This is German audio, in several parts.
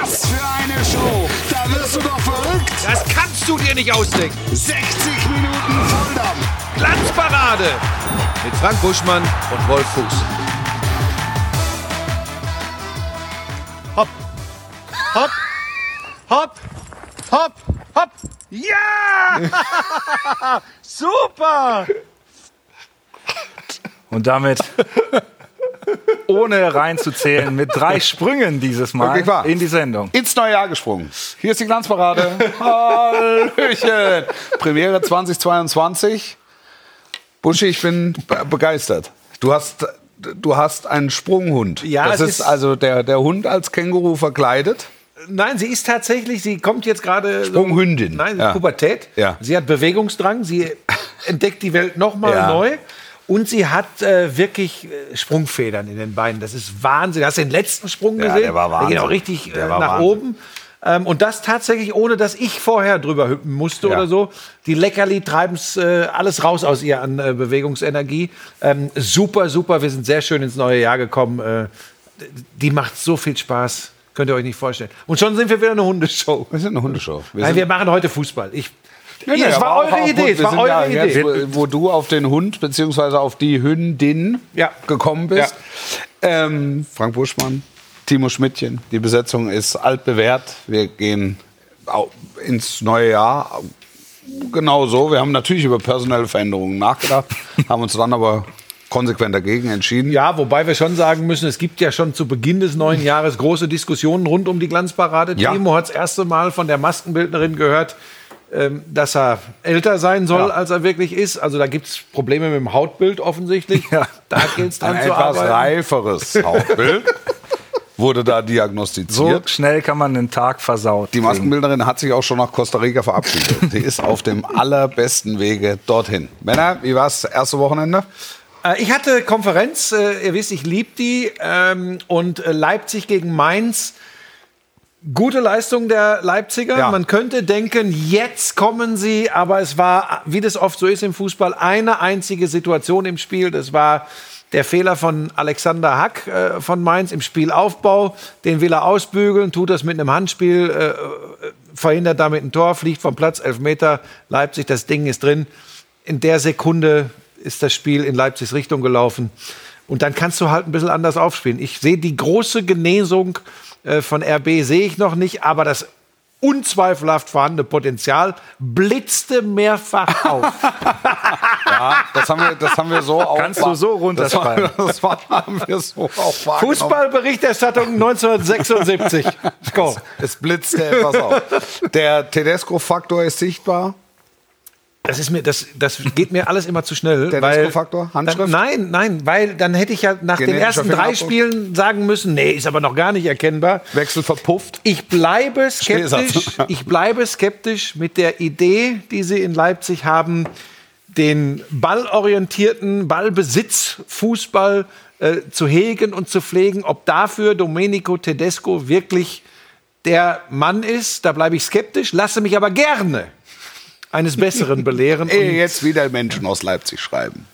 Was für eine Show! Da wirst du doch verrückt! Das kannst du dir nicht ausdenken. 60 Minuten Volldampf! Glanzparade mit Frank Buschmann und Wolf Fuß. Hopp, hopp, hopp, hopp, hopp. Ja! Super! Und damit, ohne reinzuzählen, mit drei Sprüngen dieses Mal wahr? in die Sendung. Ins neue Jahr gesprungen. Hier ist die Glanzparade. Hallöchen. Premiere 2022. Buschi, ich bin be- begeistert. Du hast, du hast einen Sprunghund. Ja, das es ist ist- also der, der Hund als Känguru verkleidet. Nein, sie ist tatsächlich, sie kommt jetzt gerade. Sprunghündin. Nein, Ja. Pubertät. Ja. Sie hat Bewegungsdrang, sie entdeckt die Welt nochmal Ja. neu. Und sie hat äh, wirklich äh, Sprungfedern in den Beinen. Das ist Wahnsinn. Hast du den letzten Sprung Ja, gesehen? der war Der geht auch Wahnsinn. richtig äh, nach Wahnsinn. oben. Ähm, und das tatsächlich, ohne dass ich vorher drüber hüpfen musste Ja. oder so. Die Leckerli treiben es äh, alles raus aus ihr an äh, Bewegungsenergie. Ähm, super, super. Wir sind sehr schön ins neue Jahr gekommen. Äh, die macht so viel Spaß. Könnt ihr euch nicht vorstellen. Und schon sind wir wieder eine Hundeshow. Wir sind eine Hundeshow. Wir Nein, wir machen heute Fußball. Ich, Nee, nee, es aber war eure auch Idee. Es war eure ja Idee. Jetzt, wo, wo du auf den Hund bzw. auf die Hündin Ja. gekommen bist. Ähm, Frank Buschmann, Timo Schmidtchen. Die Besetzung ist altbewährt. Wir gehen ins neue Jahr. Genau so. Wir haben natürlich über personelle Veränderungen nachgedacht, haben uns dann aber konsequent dagegen entschieden. Ja, wobei wir schon sagen müssen, es gibt ja schon zu Beginn des neuen Jahres große Diskussionen rund um die Glanzparade. Ja. Timo hat das erste Mal von der Maskenbildnerin gehört, dass er älter sein soll, Ja. als er wirklich ist. Also da gibt es Probleme mit dem Hautbild offensichtlich. Ja. Da gilt es Ein dran zu etwas arbeiten. reiferes Hautbild wurde da So diagnostiziert. schnell kann man den Tag versaut. Die Maskenbildnerin hat sich auch schon nach Costa Rica verabschiedet. Sie ist auf dem allerbesten Wege dorthin. Männer, wie war das erste Wochenende? Äh, Ich hatte Konferenz, äh, ihr wisst, ich liebe die. Ähm, und äh, Leipzig gegen Mainz. Gute Leistung der Leipziger. Ja. Man könnte denken, jetzt kommen sie, aber es war, wie das oft so ist im Fußball, eine einzige Situation im Spiel. Das war der Fehler von Alexander Hack äh, von Mainz im Spielaufbau. Den will er ausbügeln, tut das mit einem Handspiel, äh, äh, verhindert damit ein Tor, fliegt vom Platz, elf Meter, Leipzig, das Ding ist drin. In der Sekunde ist das Spiel in Leipzigs Richtung gelaufen. Und dann kannst du halt ein bisschen anders aufspielen. Ich sehe die große Genesung äh, von RB sehe ich noch nicht, aber das unzweifelhaft vorhandene Potenzial blitzte mehrfach auf. Ja, das haben wir, das haben wir so auch. Kannst du so runterschreiben. Das, war, das haben wir so auch. Fußballberichterstattung 1976. Go. Es blitzte etwas auf. Der Tedesco-Faktor ist sichtbar. Das ist mir, das, das geht mir alles immer zu schnell. Der weil- Disco-Faktor? Handschrift? Dann, nein, nein, weil dann hätte ich ja nach den ersten drei? Spielen sagen müssen, nee, ist aber noch gar nicht erkennbar. Wechsel verpufft. Ich bleibe skeptisch. Ich bleibe skeptisch mit der Idee, die sie in Leipzig haben, den ballorientierten Ballbesitz, Fußball äh, zu hegen und zu pflegen. Ob dafür Domenico Tedesco wirklich der Mann ist, da bleibe ich skeptisch, lasse mich aber gerne eines Besseren belehren. Ehe jetzt wieder Menschen aus Leipzig schreiben.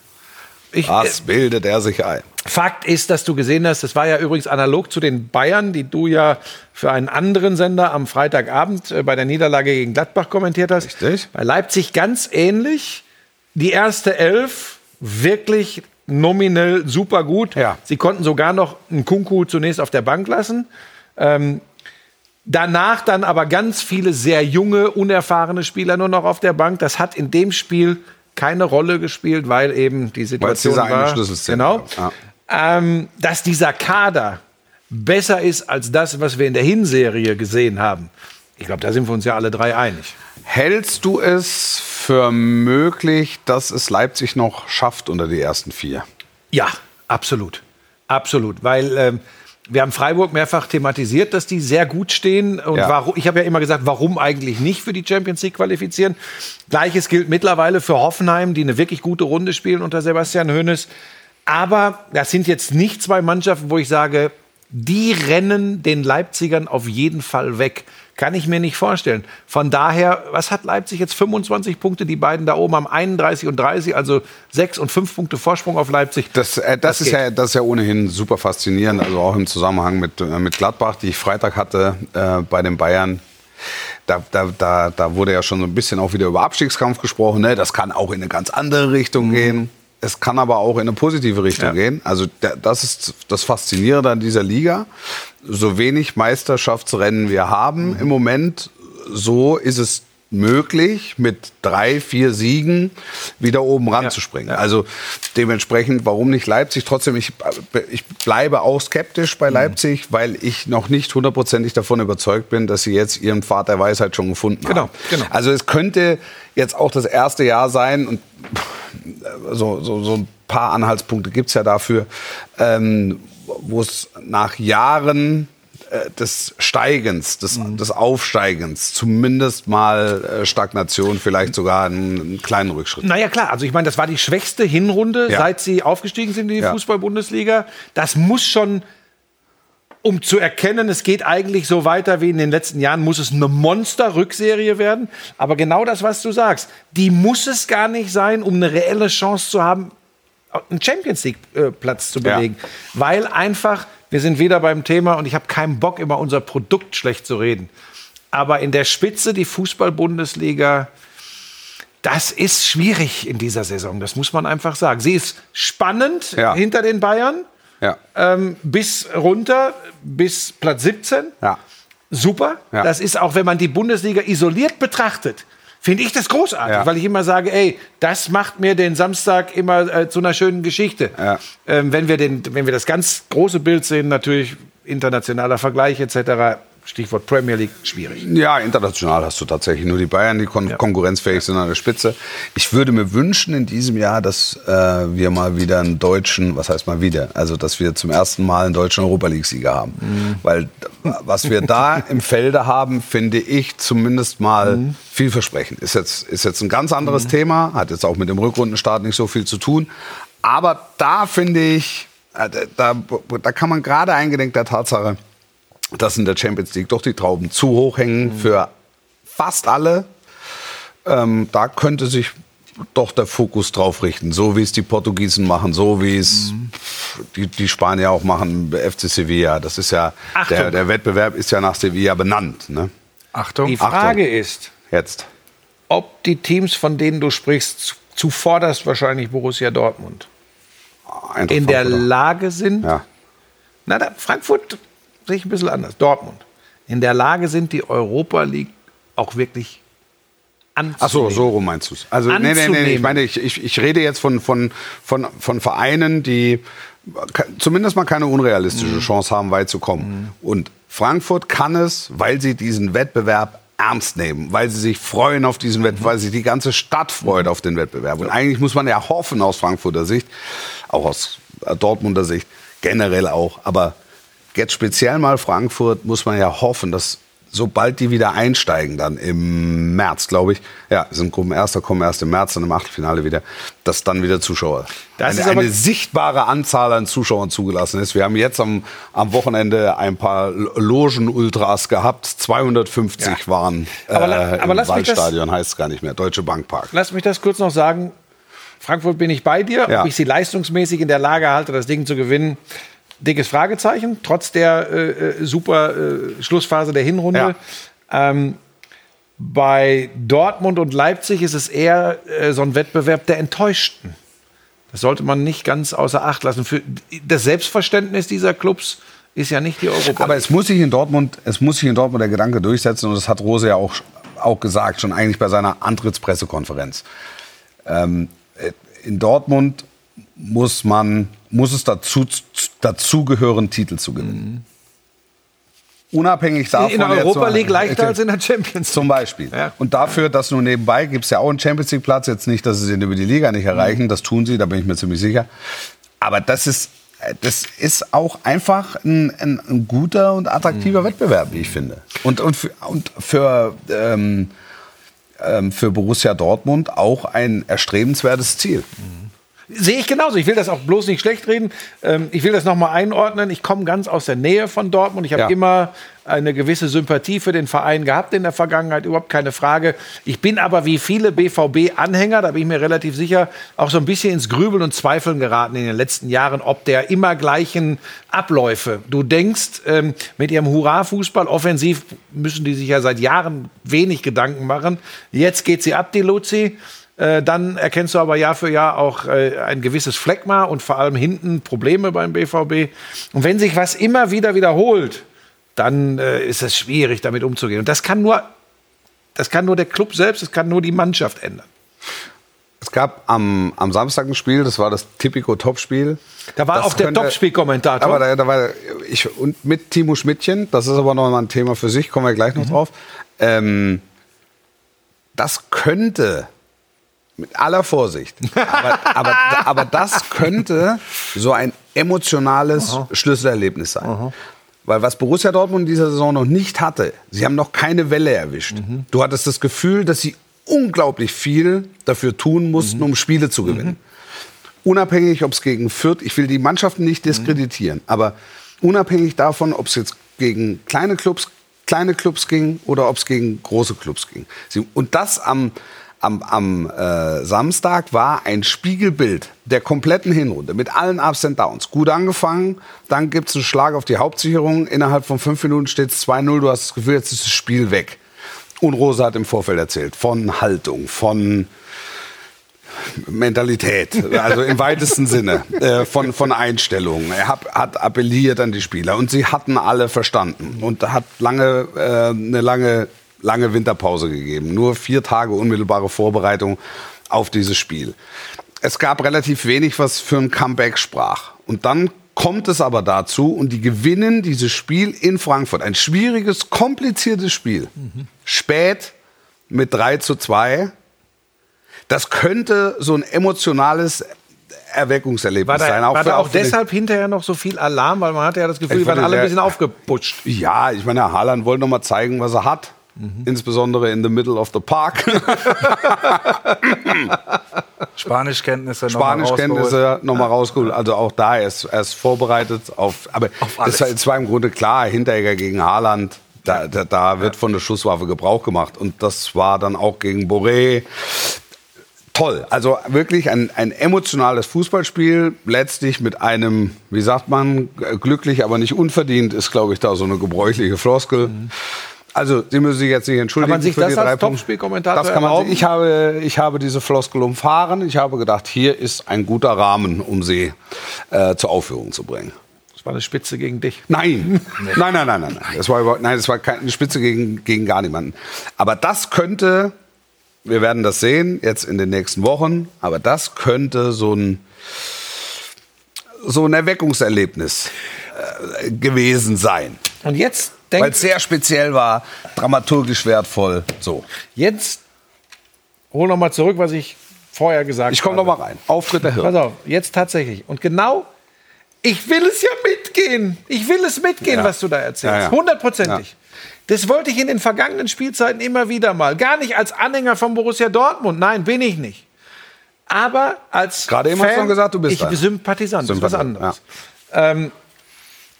ich, Was bildet er sich ein? Fakt ist, dass du gesehen hast, das war ja übrigens analog zu den Bayern, die du ja für einen anderen Sender am Freitagabend äh, bei der Niederlage gegen Gladbach kommentiert hast. Richtig. Bei Leipzig ganz ähnlich. Die erste Elf wirklich nominell super gut. Ja. Sie konnten sogar noch einen Kunku zunächst auf der Bank lassen. Ähm, danach dann aber ganz viele sehr junge, unerfahrene Spieler nur noch auf der Bank. Das hat in dem Spiel keine Rolle gespielt, weil eben die Situation war. Genau. gab, Ähm, dass dieser Kader besser ist als das, was wir in der Hinserie gesehen haben. Ich glaube, da sind wir uns ja alle drei einig. Hältst du es für möglich, dass es Leipzig noch schafft unter die ersten vier? Ja, absolut. Absolut. Weil ähm, wir haben Freiburg mehrfach thematisiert, dass die sehr gut stehen. Und Ja. warum, ich habe ja immer gesagt, warum eigentlich nicht für die Champions League qualifizieren. Gleiches gilt mittlerweile für Hoffenheim, die eine wirklich gute Runde spielen unter Sebastian Hoeneß. Aber das sind jetzt nicht zwei Mannschaften, wo ich sage, die rennen den Leipzigern auf jeden Fall weg. Kann ich mir nicht vorstellen. Von daher, was hat Leipzig jetzt? 25 Punkte, die beiden da oben haben 31 und 30, also 6 und 5 Punkte Vorsprung auf Leipzig. Das, äh, das, ist geht. ja, das ist ja ohnehin super faszinierend, also auch im Zusammenhang mit, äh, mit Gladbach, die ich Freitag hatte äh, bei den Bayern. Da, da, da, da wurde ja schon so ein bisschen auch wieder über Abstiegskampf gesprochen. Ne? Das kann auch in eine ganz andere Richtung gehen. Es kann aber auch in eine positive Richtung Ja. gehen. Also da- das ist das Faszinierende an dieser Liga. So wenig Meisterschaftsrennen wir haben im Moment, so ist es möglich, mit drei, vier Siegen wieder oben ranzuspringen. Also dementsprechend, warum nicht Leipzig? Trotzdem, ich, ich bleibe auch skeptisch Mhm. bei Leipzig, weil ich noch nicht hundertprozentig davon überzeugt bin, dass sie jetzt ihren Pfad der Weisheit schon gefunden Genau, haben. genau. Also es könnte jetzt auch das erste Jahr sein und so, so, so ein paar Anhaltspunkte gibt es ja dafür, ähm, wo es nach Jahren äh, des Steigens, des, Mhm. des Aufsteigens, zumindest mal äh, Stagnation, vielleicht sogar einen, einen kleinen Rückschritt. Naja, klar. Also ich meine, das war die schwächste Hinrunde, Ja. seit sie aufgestiegen sind in die Ja. Fußball-Bundesliga. Das muss schon, um zu erkennen, es geht eigentlich so weiter wie in den letzten Jahren, muss es eine Monster-Rückserie werden. Aber genau das, was du sagst, die muss es gar nicht sein, um eine reelle Chance zu haben, einen Champions League-Platz zu Ja. belegen. Weil einfach, wir sind wieder beim Thema und ich habe keinen Bock, immer unser Produkt schlecht zu reden. Aber in der Spitze die Fußball-Bundesliga, das ist schwierig in dieser Saison, das muss man einfach sagen. Sie ist spannend Ja. hinter den Bayern, Ja. ähm, bis runter, bis Platz 17. Ja. Super. Ja. Das ist auch, wenn man die Bundesliga isoliert betrachtet, finde ich das großartig, Ja. weil ich immer sage, ey, das macht mir den Samstag immer äh, zu einer schönen Geschichte. Ja. Ähm, wenn, wir den, wenn wir das ganz große Bild sehen, natürlich internationaler Vergleich etc., Stichwort Premier League, schwierig. Ja, international hast du tatsächlich nur die Bayern, die kon konkurrenzfähig sind an der Spitze. Ich würde mir wünschen in diesem Jahr, dass äh, wir mal wieder einen deutschen, was heißt mal wieder, also dass wir zum ersten Mal einen deutschen Europa League-Sieger haben. Weil was wir da im Felde haben, finde ich zumindest mal vielversprechend. Ist jetzt, ist jetzt ein ganz anderes Thema, hat jetzt auch mit dem Rückrundenstart nicht so viel zu tun. Aber da finde ich, äh, da, da kann man gerade eingedenk der Tatsache, dass in der Champions League doch die Trauben zu hoch hängen für fast alle. Ähm, da könnte sich doch der Fokus drauf richten, so wie es die Portugiesen machen, so wie es die, die Spanier auch machen, FC Sevilla. Das ist ja, Achtung. der, der Wettbewerb ist ja nach Sevilla benannt. Ne? Achtung. Die Frage ist, Jetzt. ob die Teams, von denen du sprichst, zu- zuvorderst wahrscheinlich Borussia Dortmund, Eintracht in der. Lage sind, Ja. na, da, Frankfurt sehe ich ein bisschen anders, Dortmund, in der Lage sind, die Europa League auch wirklich anzunehmen. Ach so, so rum meinst du es. Also, nee, nee, nee, ich meine, ich, ich, ich rede jetzt von, von, von, von Vereinen, die zumindest mal keine unrealistische Chance haben, weit zu kommen. Und Frankfurt kann es, weil sie diesen Wettbewerb ernst nehmen, weil sie sich freuen auf diesen Wettbewerb, weil sich die ganze Stadt freut auf den Wettbewerb. Und eigentlich muss man ja hoffen aus Frankfurter Sicht, auch aus äh, Dortmunder Sicht, generell auch, aber jetzt speziell mal Frankfurt muss man ja hoffen, dass sobald die wieder einsteigen, dann im März, glaube ich, ja, sind Gruppenerster, kommen erst im März, dann im Achtelfinale wieder, dass dann wieder Zuschauer, Das eine, eine sichtbare Anzahl an Zuschauern zugelassen ist. Wir haben jetzt am, am Wochenende ein paar Logen-Ultras gehabt, 250 waren äh, Aber la- aber im Waldstadion, heißt es gar nicht mehr, Deutsche Bank Park. Lass mich das kurz noch sagen. Frankfurt bin ich bei dir. Ja. Ob ich sie leistungsmäßig in der Lage halte, das Ding zu gewinnen, dickes Fragezeichen. Trotz der äh, äh, super äh, Schlussphase der Hinrunde. Ähm, bei Dortmund und Leipzig ist es eher äh, so ein Wettbewerb der Enttäuschten. Das sollte man nicht ganz außer Acht lassen. Für das Selbstverständnis dieser Clubs ist ja nicht die Europa. Aber es muss sich in Dortmund, es muss sich in Dortmund der Gedanke durchsetzen und das hat Rose ja auch, auch gesagt, schon eigentlich bei seiner Antrittspressekonferenz. Ähm, äh, in Dortmund muss man, muss es dazu, dazugehören, Titel zu gewinnen. Unabhängig davon. in der Europa League leichter als in der Champions League. Zum Beispiel. Ja. Und dafür, dass nur nebenbei gibt es ja auch einen Champions League Platz. Jetzt nicht, dass sie den über die Liga nicht erreichen. Das tun sie, da bin ich mir ziemlich sicher. Aber das ist, das ist auch einfach ein, ein, ein guter und attraktiver Wettbewerb, wie ich finde. Und, und für, und für, ähm, ähm, für Borussia Dortmund auch ein erstrebenswertes Ziel. Sehe ich genauso. Ich will das auch bloß nicht schlecht reden. Ähm, ich will das nochmal einordnen. Ich komme ganz aus der Nähe von Dortmund. Ich habe Ja. immer eine gewisse Sympathie für den Verein gehabt in der Vergangenheit, überhaupt keine Frage. Ich bin aber wie viele BVB-Anhänger, da bin ich mir relativ sicher, auch so ein bisschen ins Grübeln und Zweifeln geraten in den letzten Jahren, ob der immer gleichen Abläufe. Du denkst, ähm, mit ihrem Hurra-Fußball, offensiv müssen die sich ja seit Jahren wenig Gedanken machen. Jetzt geht sie ab, die Luzi. Äh, dann erkennst du aber Jahr für Jahr auch äh, ein gewisses Phlegma und vor allem hinten Probleme beim BVB. Und wenn sich was immer wieder wiederholt, dann äh, ist es schwierig, damit umzugehen. Und das kann nur, das kann nur der Club selbst, das kann nur die Mannschaft ändern. Es gab am, am Samstag ein Spiel, das war das Tipico-Topspiel. Da war Das auch der Topspielkommentator. Aber da, da war ich und mit Timo Schmidtchen, das ist aber noch mal ein Thema für sich, kommen wir gleich noch Mhm. drauf. Ähm, das könnte mit aller Vorsicht, aber, aber, aber das könnte so ein emotionales Schlüsselerlebnis sein. Weil was Borussia Dortmund in dieser Saison noch nicht hatte, sie haben noch keine Welle erwischt. Du hattest das Gefühl, dass sie unglaublich viel dafür tun mussten, um Spiele zu gewinnen. Unabhängig, ob es gegen Fürth, ich will die Mannschaften nicht diskreditieren, aber unabhängig davon, ob es jetzt gegen kleine Clubs, kleine Clubs ging oder ob es gegen große Clubs ging. Und das am, am, am äh, Samstag war ein Spiegelbild der kompletten Hinrunde mit allen Ups und Downs. Gut angefangen, dann gibt es einen Schlag auf die Hauptsicherung, innerhalb von fünf Minuten steht es 2-0, du hast das Gefühl, jetzt ist das Spiel weg. Und Rosa hat im Vorfeld erzählt von Haltung, von Mentalität, also im weitesten Sinne äh, von, von Einstellungen. Er hat, hat appelliert an die Spieler und sie hatten alle verstanden und hat lange, äh, eine lange, lange Winterpause gegeben. Nur vier Tage unmittelbare Vorbereitung auf dieses Spiel. Es gab relativ wenig, was für ein Comeback sprach. Und dann kommt es aber dazu und die gewinnen dieses Spiel in Frankfurt. Ein schwieriges, kompliziertes Spiel. Spät mit 3 zu 2 das könnte so ein emotionales Erweckungserlebnis da, sein. war da auch deshalb hinterher noch so viel Alarm, weil man hatte ja das Gefühl, die waren alle ein bisschen aufgeputscht. Ja, ich meine, Haaland wollte noch mal zeigen, was er hat. Insbesondere in the middle of the park. Spanischkenntnisse noch mal rausgeholt. Spanischkenntnisse nochmal rausgeholt. Also auch da, er ist, er ist vorbereitet auf. Aber es war, im Grunde klar, Hinteregger gegen Haaland. Da, da, da wird von der Schusswaffe Gebrauch gemacht. Und das war dann auch gegen Boré. Toll. Also wirklich ein, ein emotionales Fußballspiel. Letztlich mit einem, wie sagt man, glücklich, aber nicht unverdient, ist, glaube ich, da so eine gebräuchliche Floskel. Also, Sie müssen sich jetzt nicht entschuldigen. Kann man sich für das die als. Topspielkommentator Das kann man. erlauben? Ich habe, ich habe diese Floskel umfahren. Ich habe gedacht, hier ist ein guter Rahmen, um sie äh, zur Aufführung zu bringen. Das war eine Spitze gegen dich. Nein, nein, nein, nein, nein, nein. Das war nein, das war keine Spitze gegen, gegen gar niemanden. Aber das könnte, wir werden das sehen jetzt in den nächsten Wochen, aber das könnte so ein, so ein Erweckungserlebnis äh, gewesen sein. Und jetzt Weil denkt es sehr speziell war, dramaturgisch wertvoll. So. jetzt hol noch mal zurück, was ich vorher gesagt habe. Ich komme noch mal rein. Auftritt der Pass Hirn. auf, jetzt tatsächlich. Und genau, ich will es ja mitgehen. Ich will es mitgehen, Ja. was du da erzählst. Ja, ja. Hundertprozentig. Das wollte ich in den vergangenen Spielzeiten immer wieder mal. Gar nicht als Anhänger von Borussia Dortmund. Nein, bin ich nicht. Aber als Gerade eben Fan, hast du gesagt, du bist ich einer. Sympathisant, das ist was anderes. Ähm,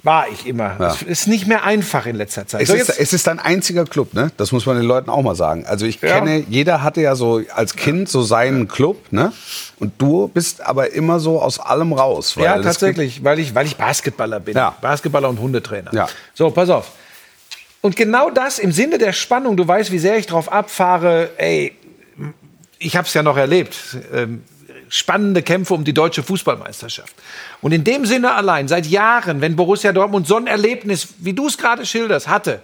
war ich immer. Ja. Es ist nicht mehr einfach in letzter Zeit. Es, So, ist, es ist ein einziger Club, ne? Das muss man den Leuten auch mal sagen. Also ich Ja. kenne, jeder hatte ja so als Kind so seinen Club, ne? Und du bist aber immer so aus allem raus. weil Ja, tatsächlich, weil ich, weil ich Basketballer bin. Ja. Basketballer und Hundetrainer. Ja. So, pass auf. Und genau das im Sinne der Spannung, du weißt, wie sehr ich drauf abfahre, ey, ich habe es ja noch erlebt. Ähm, spannende Kämpfe um die deutsche Fußballmeisterschaft. Und in dem Sinne allein, seit Jahren, wenn Borussia Dortmund so ein Erlebnis, wie du es gerade schilderst, hatte,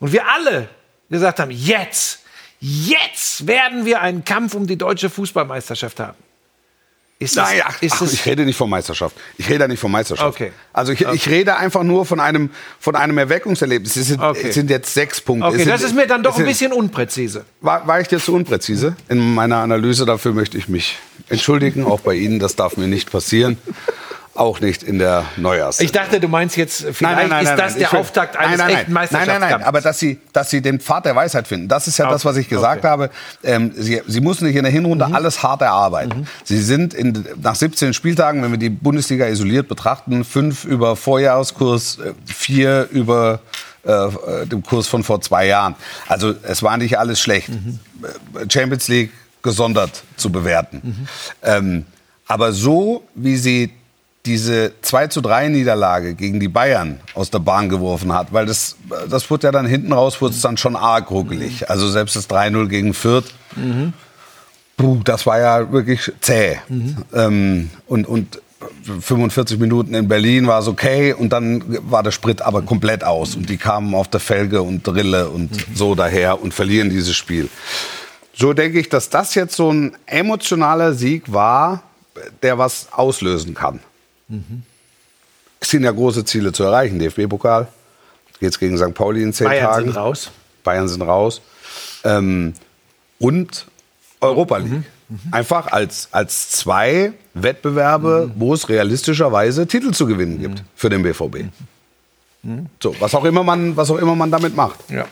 und wir alle gesagt haben, jetzt, jetzt werden wir einen Kampf um die deutsche Fußballmeisterschaft haben. Ist Nein, ach, ist ach, ich rede nicht von Meisterschaft. Ich rede nicht von Meisterschaft. Okay. Also ich, ich rede einfach nur von einem, von einem Erweckungserlebnis. Es sind, Okay. es sind jetzt sechs Punkte. Okay, sind, das ist mir dann doch ein bisschen unpräzise. War, war ich dir zu unpräzise in meiner Analyse? Dafür möchte ich mich entschuldigen, auch bei Ihnen. Das darf mir nicht passieren. auch nicht in der Neujahrs. Ich dachte, du meinst jetzt, vielleicht ist das der will- Auftakt eines nein, nein, nein. echten Nein, nein, nein. Meisterschaftskampfs. Aber dass sie, dass sie den Pfad der Weisheit finden, das ist ja das, was ich gesagt habe. Ähm, sie, sie mussten sich in der Hinrunde Mhm. alles hart erarbeiten. Sie sind in, nach 17 Spieltagen, wenn wir die Bundesliga isoliert betrachten, fünf über Vorjahreskurs, äh, vier über äh, dem Kurs von vor zwei Jahren. Also es war nicht alles schlecht. Mhm. Äh, Champions League gesondert zu bewerten. Ähm, aber so, wie sie diese 2 zu 3 Niederlage gegen die Bayern aus der Bahn geworfen hat, weil das, das wurde ja dann hinten raus, wurde es dann schon arg ruckelig. Also selbst das 3-0 gegen Fürth, puh, das war ja wirklich zäh. Ähm, und, und 45 Minuten in Berlin war es okay und dann war der Sprit aber komplett aus und die kamen auf der Felge und Drille und so daher und verlieren dieses Spiel. So denke ich, dass das jetzt so ein emotionaler Sieg war, der was auslösen kann. Es sind ja große Ziele zu erreichen. DFB-Pokal, geht's gegen St. Pauli in zehn Bayern Tagen. sind raus. Bayern sind raus. Ähm, und Europa League. Einfach als, als zwei Wettbewerbe, wo es realistischerweise Titel zu gewinnen gibt für den BVB. So, was auch immer man, was auch immer man damit macht. Ja.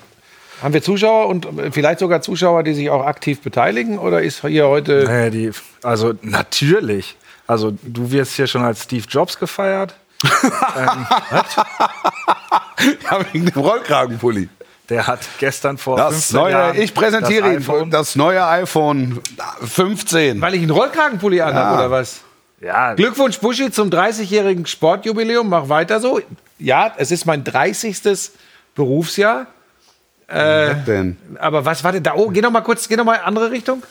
Haben wir Zuschauer und vielleicht sogar Zuschauer, die sich auch aktiv beteiligen? Oder ist hier heute. Naja, die, also natürlich. Also du wirst hier schon als Steve Jobs gefeiert. Ja, wegen dem Rollkragenpulli. Der hat gestern vor Das 15 neue, Jahren ich präsentiere das Ihnen das neue iPhone 15. Weil ich einen Rollkragenpulli anhabe, oder was? Ja, Glückwunsch, Buschi, zum 30-jährigen Sportjubiläum. Mach weiter so. Ja, es ist mein 30. Berufsjahr. Denn Aber was war denn da? Oh, geh noch mal kurz, geh noch mal in andere Richtung.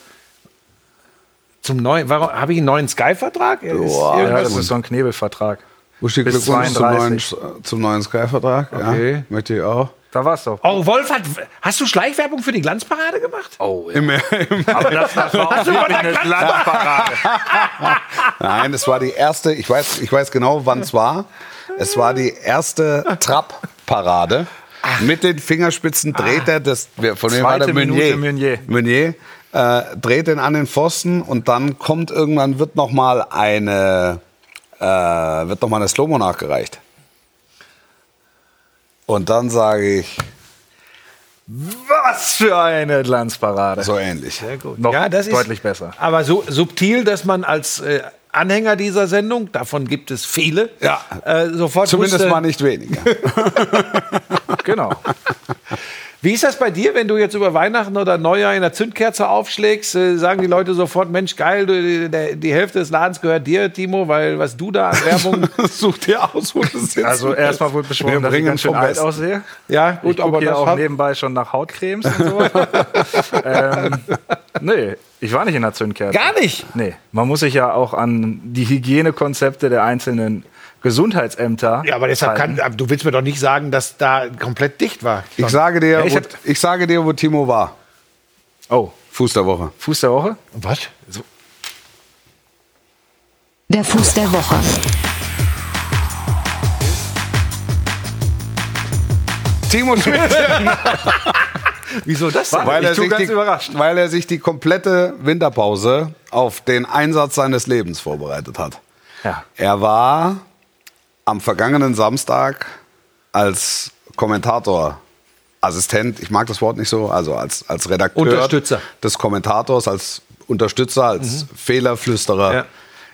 Zum neuen, warum habe ich einen neuen Sky-Vertrag? Boah, ja, das ist so ein Knebelvertrag. wo steht Bis Glückwunsch zum neuen, 32. zum neuen Sky-Vertrag? Okay. Ja, möchte ich auch. Da war's doch. Oh, Wolf hat. Hast du Schleichwerbung für die Glanzparade gemacht? Oh, Im, im, Aber das, das war auch wirklich eine Glanzparade. Nein, es war die erste, ich weiß, ich weiß genau, wann es war. Es war die erste Mit den Fingerspitzen dreht er das, wer- von wem war der. Minute Meunier. Meunier äh, dreht den an den Pfosten und dann kommt irgendwann, wird noch mal eine, äh, wird noch mal eine Slow-Mo nachgereicht. Und dann sage ich, Was für eine Glanzparade. so ähnlich. Noch Ja, das ist deutlich besser. Aber so subtil, dass man als äh, Anhänger dieser Sendung, davon gibt es viele, Ja. äh, sofort Zumindest wusste, mal nicht weniger. Genau. Wie ist das bei dir, wenn du jetzt über Weihnachten oder Neujahr in der Zündkerze aufschlägst? Äh, sagen die Leute sofort, Mensch, geil, du, die, der, die Hälfte des Ladens gehört dir, Timo, weil was du da an Werbung... Such dir aus, wo du sitzt. Also erstmal wurde beschworen, dass ich ganz schön alt aussehe. ja, Ich gut, gucke aber hier das auch nebenbei schon nach Hautcremes und so. ähm, nee, ich war nicht in der Zündkerze. Gar nicht? Nee, man muss sich ja auch an die Hygienekonzepte der einzelnen Gesundheitsämter Ja, aber deshalb halten. kann, du willst mir doch nicht sagen, dass da komplett dicht war. Ich sage dir, ich wo, ich sage dir, wo Timo war. Oh, Fuß der Woche. Fuß der Woche? Was? Der Fuß der Woche. Timo Schmidt. Wieso das denn? weil, Ich er tu sich ganz die, überrascht. weil er sich die komplette Winterpause auf den Einsatz seines Lebens vorbereitet hat. Ja. Er war am vergangenen Samstag als Kommentator, Assistent, ich mag das Wort nicht so, also als, als Redakteur Unterstützer. des Kommentators, als Unterstützer, als Fehlerflüsterer Ja.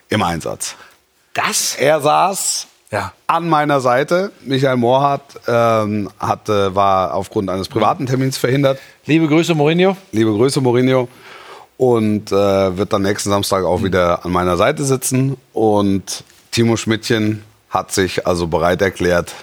im Einsatz. Das? Er saß Ja. an meiner Seite. Michael Mohrhardt ähm, hatte, war aufgrund eines privaten Termins verhindert. Liebe Grüße, Mourinho. Liebe Grüße, Mourinho. Und äh, wird dann nächsten Samstag auch wieder an meiner Seite sitzen. Und Timo Schmidtchen hat sich also bereit erklärt.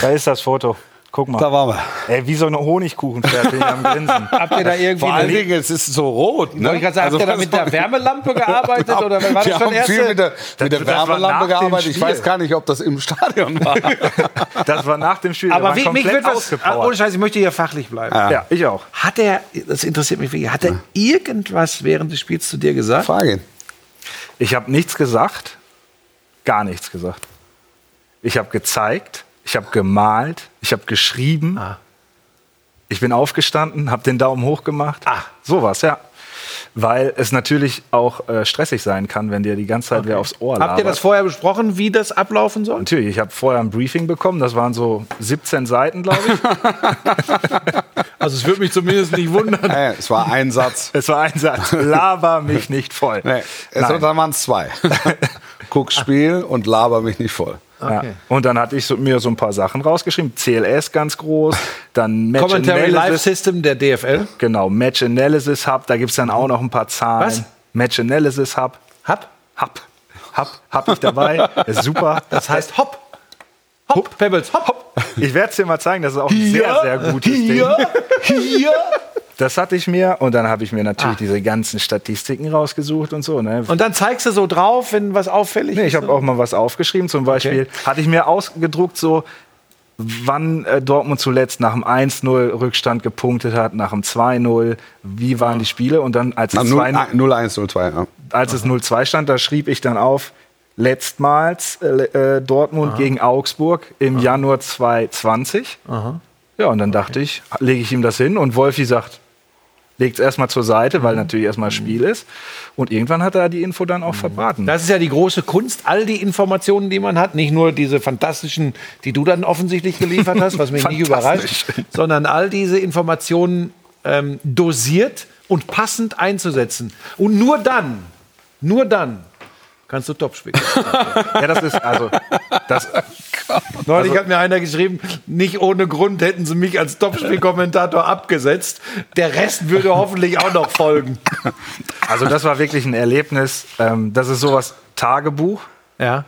Da ist das Foto. Guck mal. Da waren wir. Ey, wie so eine Honigkuchenpferd bin ich am Grinsen. Habt ihr da irgendwie... Vor allen Dingen, es ist so rot. Ne? Ich sagen, habt ihr da mit der Wärmelampe gearbeitet? Ja, oder war das wir haben erste? viel mit der, mit der Wärmelampe gearbeitet. Ich weiß gar nicht, ob das im Stadion war. Das war nach dem Spiel. Aber wie, mich wird was... Ah. Ohne Scheiß, ich möchte hier fachlich bleiben. Ja, ich auch. Hat er, das interessiert mich wirklich, hat er irgendwas während des Spiels zu dir gesagt? Frage. Ich habe nichts gesagt, gar nichts gesagt. Ich habe gezeigt, ich habe gemalt, ich habe geschrieben. Ah. Ich bin aufgestanden, habe den Daumen hoch gemacht. Ah. sowas, ja. weil es natürlich auch äh, stressig sein kann, wenn dir die ganze Zeit wer aufs Ohr labert. Habt ihr das vorher besprochen, wie das ablaufen soll? Natürlich, ich habe vorher ein Briefing bekommen, das waren so 17 Seiten, glaube ich. Also es würde mich zumindest nicht wundern. Äh, es war ein Satz. es war ein Satz, laber mich nicht voll. Nee, es, Nein. dann waren es zwei. Guck Spiel und laber mich nicht voll. Ja. Und dann hatte ich so, mir so ein paar Sachen rausgeschrieben. CLS ganz groß, dann Match Commentary Live Analysis. System der DFL. Genau, Match Analysis Hub, da gibt es dann auch noch ein paar Zahlen. Was? Match Analysis Hub. Hab. Hub. Hub, hab ich dabei. ist super. Das heißt Hopp. Hopp, Pebbles, hopp, hopp. Ich werde es dir mal zeigen, das ist auch ein sehr, sehr gutes Ding. hier. Das hatte ich mir und dann habe ich mir natürlich diese ganzen Statistiken rausgesucht und so. Ne? Und dann zeigst du so drauf, wenn was auffällig Nee, ist. ich habe auch mal was aufgeschrieben. Zum Beispiel hatte ich mir ausgedruckt, so wann äh, Dortmund zuletzt nach dem 1-0 Rückstand gepunktet hat, nach dem 2-0, wie waren die Spiele und dann als es, 2-0 0-1-0-2, ja. als es 0-2 stand, da schrieb ich dann auf, letztmals äh, äh, Dortmund gegen Augsburg im Januar 2020. Ja, und dann dachte ich, lege ich ihm das hin und Wolfi sagt, legt es erstmal zur Seite, weil natürlich erstmal Spiel ist. Und irgendwann hat er die Info dann auch verbraten. Das ist ja die große Kunst, all die Informationen, die man hat, nicht nur diese fantastischen, die du dann offensichtlich geliefert hast, was mich nicht überrascht, sondern all diese Informationen ähm, dosiert und passend einzusetzen. Und nur dann, nur dann kannst du Top spielen. Ja, das ist also das, Neulich Also hat mir einer geschrieben, nicht ohne Grund hätten sie mich als Topspielkommentator abgesetzt. Der Rest würde hoffentlich auch noch folgen. also das war wirklich ein Erlebnis. Ähm, das ist sowas Tagebuch Ja.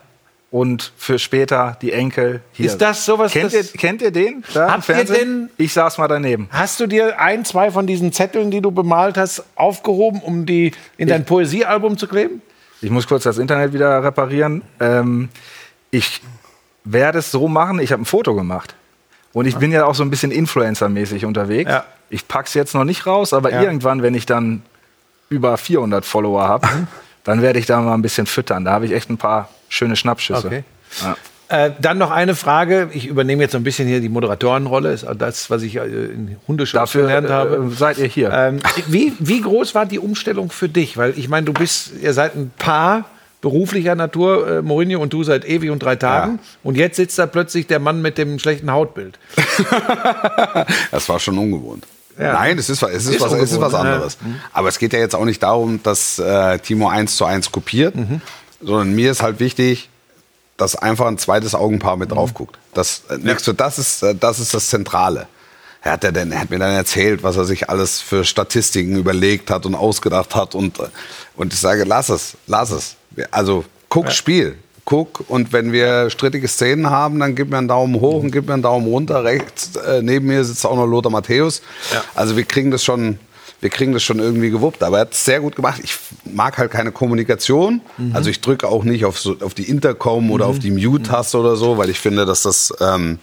und für später die Enkel hier. Ist das sowas, Kennt, ihr, das- kennt ihr den? Da Habt ihr Fernsehen? Ich saß mal daneben. Hast du dir ein, zwei von diesen Zetteln, die du bemalt hast, aufgehoben, um die in dein Poesiealbum zu kleben? Ich muss kurz das Internet wieder reparieren. Ähm, ich werde es so machen, ich habe ein Foto gemacht. Und ich bin ja auch so ein bisschen Influencer-mäßig unterwegs. Ja. Ich pack's jetzt noch nicht raus, aber Ja. irgendwann, wenn ich dann über 400 Follower habe, dann werde ich da mal ein bisschen füttern. Da habe ich echt ein paar schöne Schnappschüsse. Okay. Ja. Äh, dann noch eine Frage. Ich übernehme jetzt so ein bisschen hier die Moderatorenrolle. Ist das, was ich äh, in Hundeschutz Dafür gelernt habe. äh, seid ihr hier. Ähm, wie, wie groß war die Umstellung für dich? Weil ich meine, du bist, ihr seid ein Paar beruflicher Natur, äh, Mourinho und du seit ewig und drei Tagen. Und jetzt sitzt da plötzlich der Mann mit dem schlechten Hautbild. Das war schon ungewohnt. Ja. Nein, es ist, was- es ist, Ist was, es ist was anderes. Aber es geht ja jetzt auch nicht darum, dass äh, Timo eins zu eins kopiert, sondern mir ist halt wichtig, dass einfach ein zweites Augenpaar mit drauf guckt. Das, äh, nächste, das, ist, äh, das ist das Zentrale. Er hat, ja dann, er hat mir dann erzählt, was er sich alles für Statistiken überlegt hat und ausgedacht hat. Und, äh, und ich sage, lass es, lass es. Also guck Spiel. Guck und wenn wir strittige Szenen haben, dann gib mir einen Daumen hoch und gib mir einen Daumen runter. Rechts äh, neben mir sitzt auch noch Lothar Matthäus. Also wir kriegen das schon, wir kriegen das schon irgendwie gewuppt. Aber er hat es sehr gut gemacht. Ich mag halt keine Kommunikation. Also ich drücke auch nicht auf, so, auf die Intercom oder auf die Mute-Taste oder so, weil ich finde, dass das ähm,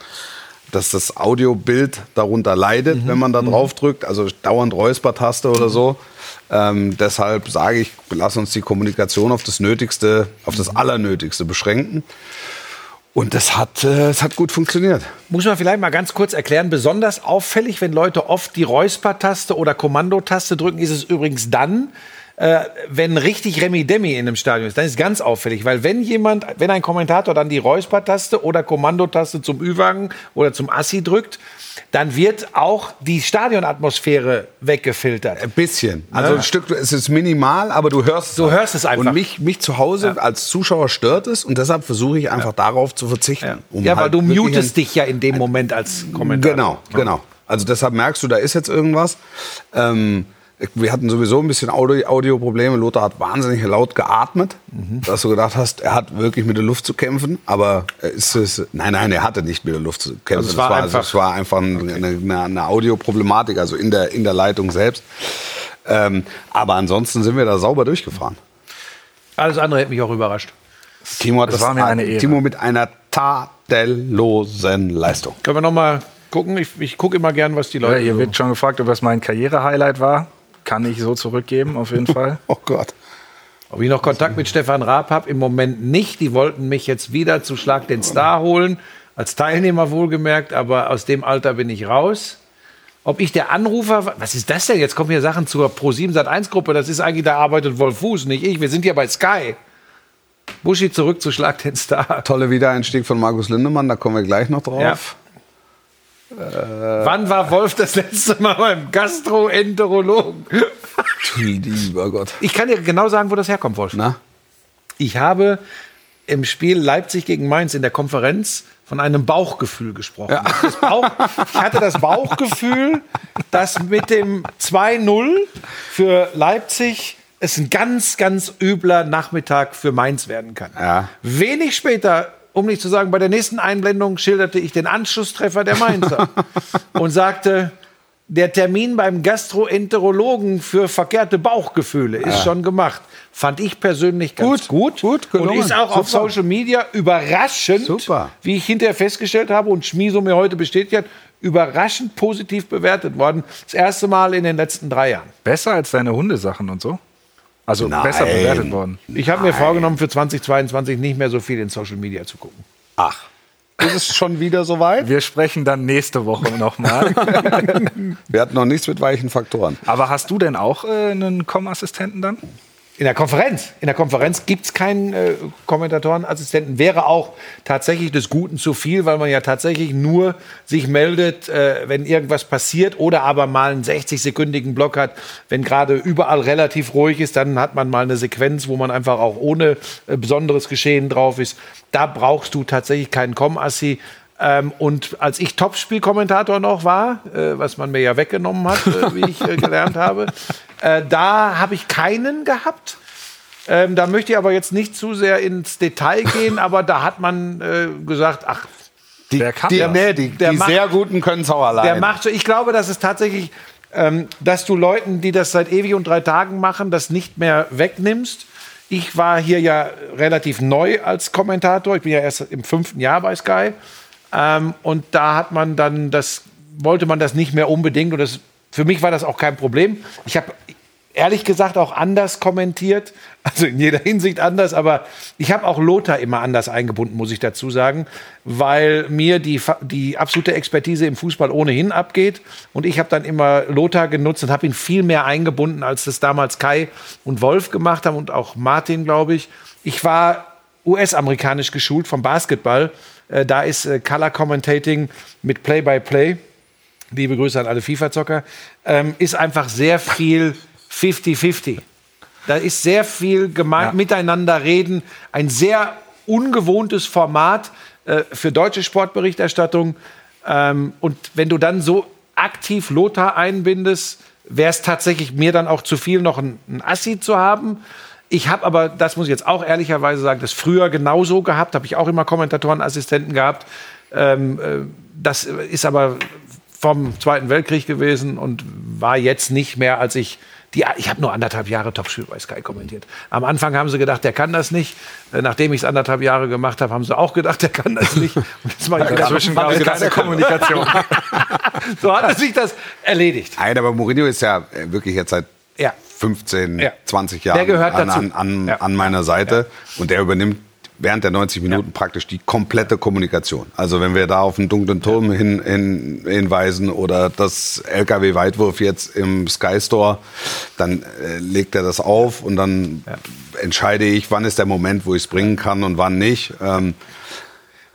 dass das Audiobild darunter leidet, wenn man da drauf drückt. Also dauernd Räuspertaste oder so. Ähm, deshalb sage ich, lass uns die Kommunikation auf das Nötigste, auf das Allernötigste beschränken. Und das hat, äh, es hat gut funktioniert. Muss man vielleicht mal ganz kurz erklären, besonders auffällig, wenn Leute oft die Räuspertaste oder Kommandotaste drücken, ist es übrigens dann, äh, wenn richtig Remi-Demi in einem Stadion ist. Dann ist es ganz auffällig, weil wenn jemand, wenn ein Kommentator dann die Räuspertaste oder Kommandotaste zum Ü-Wagen oder zum Assi drückt, dann wird auch die Stadionatmosphäre weggefiltert. Ein bisschen. Also ein Stück, es ist minimal, aber du hörst Du hörst es einfach. Und mich, mich zu Hause als Zuschauer stört es und deshalb versuche ich einfach darauf zu verzichten. um ja, weil halt du mutest dich ja in dem Moment als Kommentator. Genau, genau. Also deshalb merkst du, da ist jetzt irgendwas. Ähm, wir hatten sowieso ein bisschen Audio- Audioprobleme. Lothar hat wahnsinnig laut geatmet, dass du gedacht hast, er hat wirklich mit der Luft zu kämpfen. Aber ist es, nein, nein, er hatte nicht mit der Luft zu kämpfen. Also es war also einfach- es war einfach eine, eine, eine Audioproblematik, also in der, in der Leitung selbst. Ähm, aber ansonsten sind wir da sauber durchgefahren. Alles andere hätte mich auch überrascht. Timo hat Das das, war mir eine Ehre. Timo mit einer tadellosen Leistung. Können wir noch mal gucken? Ich, ich gucke immer gern, was die Ja, Leute. hier so- wird schon gefragt, ob das mein Karriere-Highlight war. Kann ich so zurückgeben, auf jeden Fall. Oh Gott. Ob ich noch Kontakt mit Stefan Raab habe, im Moment nicht. Die wollten mich jetzt wieder zu Schlag den Star holen, als Teilnehmer wohlgemerkt, aber aus dem Alter bin ich raus. ob ich der Anrufer, war- was ist das denn? Jetzt kommen hier Sachen zur Pro7 Sat1 Gruppe. Das ist eigentlich, da arbeitet Wolf Fuß, nicht ich. Wir sind hier bei Sky. Buschi zurück zu Schlag den Star. Tolle Wiedereinstieg von Markus Lindemann, da kommen wir gleich noch drauf. Wann war Wolf das letzte Mal beim Gastroenterologen? Du lieber Gott. Ich kann dir genau sagen, wo das herkommt, Wolf. Na? Ich habe im Spiel Leipzig gegen Mainz in der Konferenz von einem Bauchgefühl gesprochen. Das Bauch, ich hatte das Bauchgefühl, dass mit dem 2-0 für Leipzig es ein ganz, ganz übler Nachmittag für Mainz werden kann. Ja. Wenig später, um nicht zu sagen, bei der nächsten Einblendung schilderte ich den Anschlusstreffer der Mainzer und sagte, der Termin beim Gastroenterologen für verkehrte Bauchgefühle ist schon gemacht. Fand ich persönlich ganz gut. gut, und gelungen. ist auch auf Super. Social Media überraschend, Super. wie ich hinterher festgestellt habe und Schmieso mir heute bestätigt hat, überraschend positiv bewertet worden. Das erste Mal in den letzten drei Jahren. Besser als deine Hundesachen und so? Also Nein. besser bewertet worden. Ich habe mir vorgenommen, für 2022 nicht mehr so viel in Social Media zu gucken. Ach. Ist es schon wieder soweit? Wir sprechen dann nächste Woche nochmal. Wir hatten noch nichts mit weichen Faktoren. Aber hast du denn auch äh, einen Com-Assistenten dann? In der Konferenz. In der Konferenz gibt es keinen äh, Kommentatorenassistenten. Wäre auch tatsächlich des Guten zu viel, weil man ja tatsächlich nur sich meldet, äh, wenn irgendwas passiert oder aber mal einen 60-sekündigen Block hat. Wenn gerade überall relativ ruhig ist, dann hat man mal eine Sequenz, wo man einfach auch ohne äh, besonderes Geschehen drauf ist. Da brauchst du tatsächlich keinen Com-Assi. Ähm, und als ich Topspielkommentator noch war, äh, was man mir ja weggenommen hat, äh, wie ich äh, gelernt habe, äh, da habe ich keinen gehabt. Ähm, da möchte ich aber jetzt nicht zu sehr ins Detail gehen, aber da hat man äh, gesagt, ach, Die, Der kann die, das. nee, die, Der die macht- sehr guten können es auch allein. der macht so. Ich glaube, dass es tatsächlich, ähm, dass du Leuten, die das seit ewig und drei Tagen machen, das nicht mehr wegnimmst. Ich war hier ja relativ neu als Kommentator. Ich bin ja erst im fünften Jahr bei Sky. Ähm, und da hat man dann das, wollte man das nicht mehr unbedingt. Und das, für mich war das auch kein Problem. Ich habe ehrlich gesagt auch anders kommentiert, also in jeder Hinsicht anders, aber ich habe auch Lothar immer anders eingebunden, muss ich dazu sagen, weil mir die, die absolute Expertise im Fußball ohnehin abgeht und ich habe dann immer Lothar genutzt und habe ihn viel mehr eingebunden, als das damals Kai und Wolf gemacht haben und auch Martin, glaube ich. Ich war US-amerikanisch geschult vom Basketball. Äh, da ist äh, Color Commentating mit Play-by-Play liebe Grüße an alle FIFA-Zocker, ähm, ist einfach sehr viel 50-50. Da ist sehr viel gemeint, miteinander reden, ein sehr ungewohntes Format äh, für deutsche Sportberichterstattung. Ähm, und wenn du dann so aktiv Lothar einbindest, wäre es tatsächlich mir dann auch zu viel, noch ein, ein Assi zu haben. Ich habe aber, das muss ich jetzt auch ehrlicherweise sagen, das früher genauso gehabt, habe ich auch immer Kommentatorenassistenten gehabt. Ähm, äh, das ist aber vom Zweiten Weltkrieg gewesen und war jetzt nicht mehr, als ich die, ich habe nur anderthalb Jahre Topspiel bei Sky kommentiert. Am Anfang haben sie gedacht, der kann das nicht. Äh, Nachdem ich es anderthalb Jahre gemacht habe, haben sie auch gedacht, der kann das nicht. Und jetzt mache ich das Dazwischen es keine Kommunikation. so hat sich das erledigt. Nein, aber Mourinho ist ja äh, wirklich jetzt seit Ja. 15, Ja. 20 Jahren an, an, an, Ja. an meiner Seite und der übernimmt während der 90 Minuten praktisch die komplette Kommunikation. Also wenn wir da auf den dunklen Turm hin, hin, hinweisen oder das LKW-Weitwurf jetzt im Sky Store, dann äh, legt er das auf und dann entscheide ich, wann ist der Moment, wo ich es bringen kann und wann nicht. Ähm,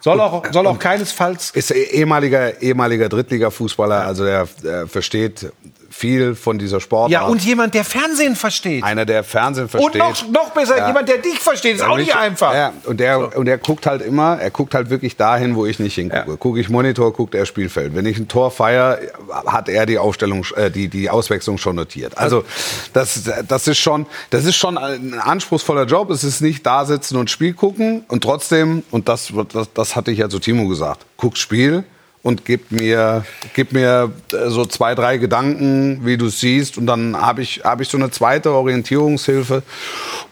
Soll auch, soll auch keinesfalls ist eh- ehemaliger, ehemaliger Drittliga-Fußballer, also der, der versteht viel von dieser Sportart. Ja, und jemand, der Fernsehen versteht. einer, der Fernsehen versteht. Und noch, noch besser, Ja. jemand, der dich versteht, ist auch nicht einfach. Ja, und der, und der guckt halt immer, er guckt halt wirklich dahin, wo ich nicht hingucke. Ja. Gucke ich Monitor, guckt er Spielfeld. Wenn ich ein Tor feiere, hat er die Aufstellung, äh, die, die Auswechslung schon notiert. Also, das, das ist schon, das ist schon ein anspruchsvoller Job. Es ist nicht da sitzen und Spiel gucken und trotzdem, und das, das, das hatte ich ja zu Timo gesagt, guck Spiel und gib mir, gib mir äh, so zwei, drei Gedanken, wie du es siehst. Und dann habe ich, hab ich so eine zweite Orientierungshilfe.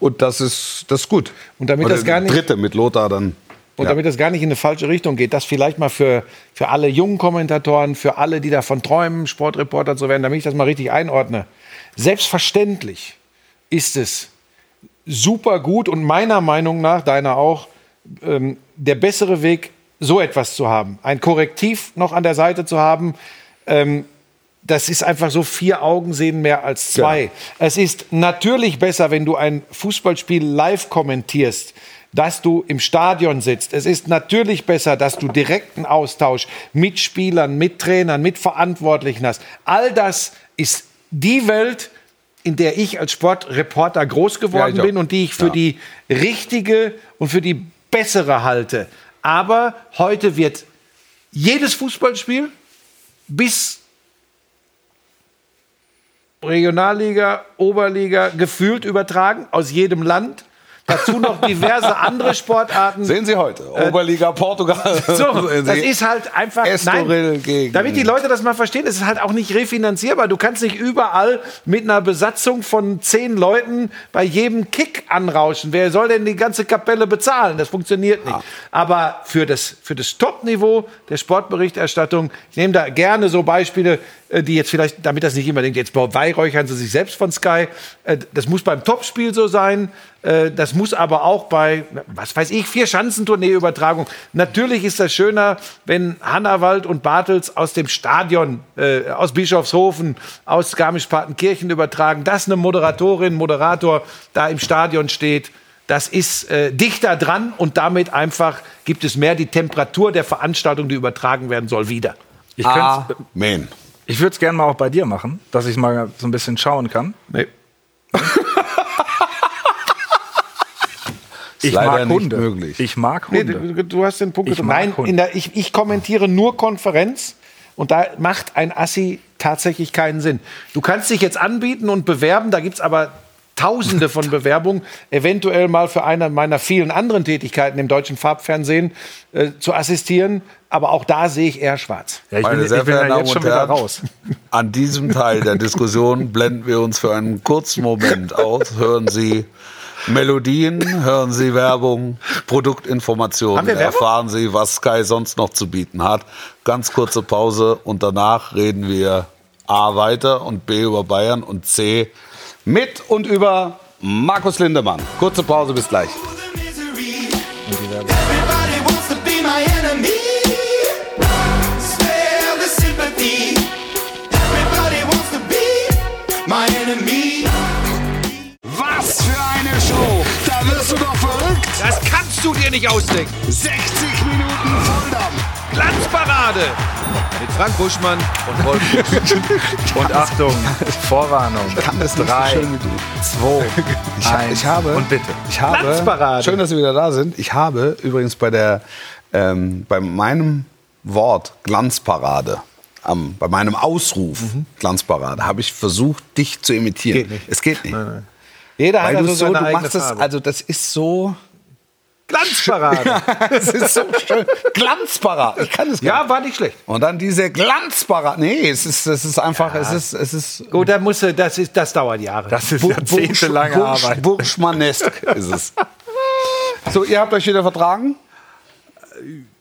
Und das ist, das ist gut. Und damit Oder das gar nicht- Dritte mit Lothar dann. Und Ja. damit das gar nicht in eine falsche Richtung geht, das vielleicht mal für, für alle jungen Kommentatoren, für alle, die davon träumen, Sportreporter zu werden, damit ich das mal richtig einordne. Selbstverständlich ist es super gut und meiner Meinung nach, deiner auch, ähm, der bessere Weg, so etwas zu haben. Ein Korrektiv noch an der Seite zu haben, ähm, das ist einfach so, vier Augen sehen mehr als zwei. Es ist natürlich besser, wenn du ein Fußballspiel live kommentierst, dass du im Stadion sitzt. Es ist natürlich besser, dass du direkten Austausch mit Spielern, mit Trainern, mit Verantwortlichen hast. All das ist die Welt, in der ich als Sportreporter groß geworden Ja, bin und die ich für Ja. die richtige und für die bessere halte. Aber heute wird jedes Fußballspiel bis Regionalliga, Oberliga gefühlt übertragen aus jedem Land. Dazu noch diverse andere Sportarten. Sehen Sie heute, Oberliga Portugal. Äh, So, das ist halt einfach. Estoril gegen- damit die Leute das mal verstehen, es ist halt auch nicht refinanzierbar. Du kannst nicht überall mit einer Besatzung von zehn Leuten bei jedem Kick anrauschen. Wer soll denn die ganze Kapelle bezahlen? Das funktioniert nicht. Aber für das, für das Top-Niveau der Sportberichterstattung, ich nehme da gerne so Beispiele, äh, die jetzt vielleicht, damit das nicht immer denkt, jetzt beweihräuchern sie sich selbst von Sky. Äh, Das muss beim Topspiel so sein. Äh, Das muss aber auch bei, was weiß ich, vier Schanzentournee-Übertragung. Natürlich ist das schöner, wenn Hannawald und Bartels aus dem Stadion, äh, aus Bischofshofen, aus Garmisch-Partenkirchen übertragen, dass eine Moderatorin, Moderator da im Stadion steht. Das ist äh, dichter dran und damit einfach gibt es mehr die Temperatur der Veranstaltung, die übertragen werden soll, wieder. Ich, Amen. ich würde es gerne mal auch bei dir machen, dass ich mal so ein bisschen schauen kann. Nee. Ich leider mag nicht Hunde. möglich. Ich mag Nee, Hunde. du, du hast den Punkt Ich Nein, der, ich, ich kommentiere nur Konferenz und da macht ein Assi tatsächlich keinen Sinn. Du kannst dich jetzt anbieten und bewerben, da gibt es aber Tausende von Bewerbungen, eventuell mal für eine meiner vielen anderen Tätigkeiten im deutschen Farbfernsehen äh, zu assistieren. Aber auch da sehe ich eher schwarz. ja, ich Meine bin, sehr ich bin verehrten ja Damen jetzt schon und wieder Herren, raus. An diesem Teil der Diskussion blenden wir uns für einen kurzen Moment aus. Hören Sie Melodien, hören Sie Werbung, Produktinformationen, erfahren Sie, was Sky sonst noch zu bieten hat. Ganz kurze Pause und danach reden wir A weiter und B über Bayern und C mit und über Markus Lindemann. Kurze Pause, bis gleich. Wirst du doch verrückt! Das kannst du dir nicht ausdenken. 60 Minuten Volldampf! Glanzparade mit Frank Buschmann und Wolf Und Achtung, Vorwarnung. kann das nicht so Drei, schön wie du. zwei, hab- eins ich habe- und bitte. Ich habe, Glanzparade. schön, dass Sie wieder da sind. Ich habe übrigens bei der, ähm, bei meinem Wort Glanzparade, am, bei meinem Ausruf Glanzparade, habe ich versucht, dich zu imitieren. Geht nicht. Es geht nicht. Jeder Weil hat du also so, seine du eigene machst Farbe. also das ist so, Glanzparade. es ist so schön. Glanzparade. Ich kann es gar ja, war nicht schlecht. Und dann diese Glanzparade. Nee, es ist, es ist einfach, es ist, es ist Gut, da musste, das, ist, das dauert Jahre. Das ist Bu- jahrzehntelange Bursch- Arbeit. Burschmannesk ist es. So, ihr habt euch wieder vertragen?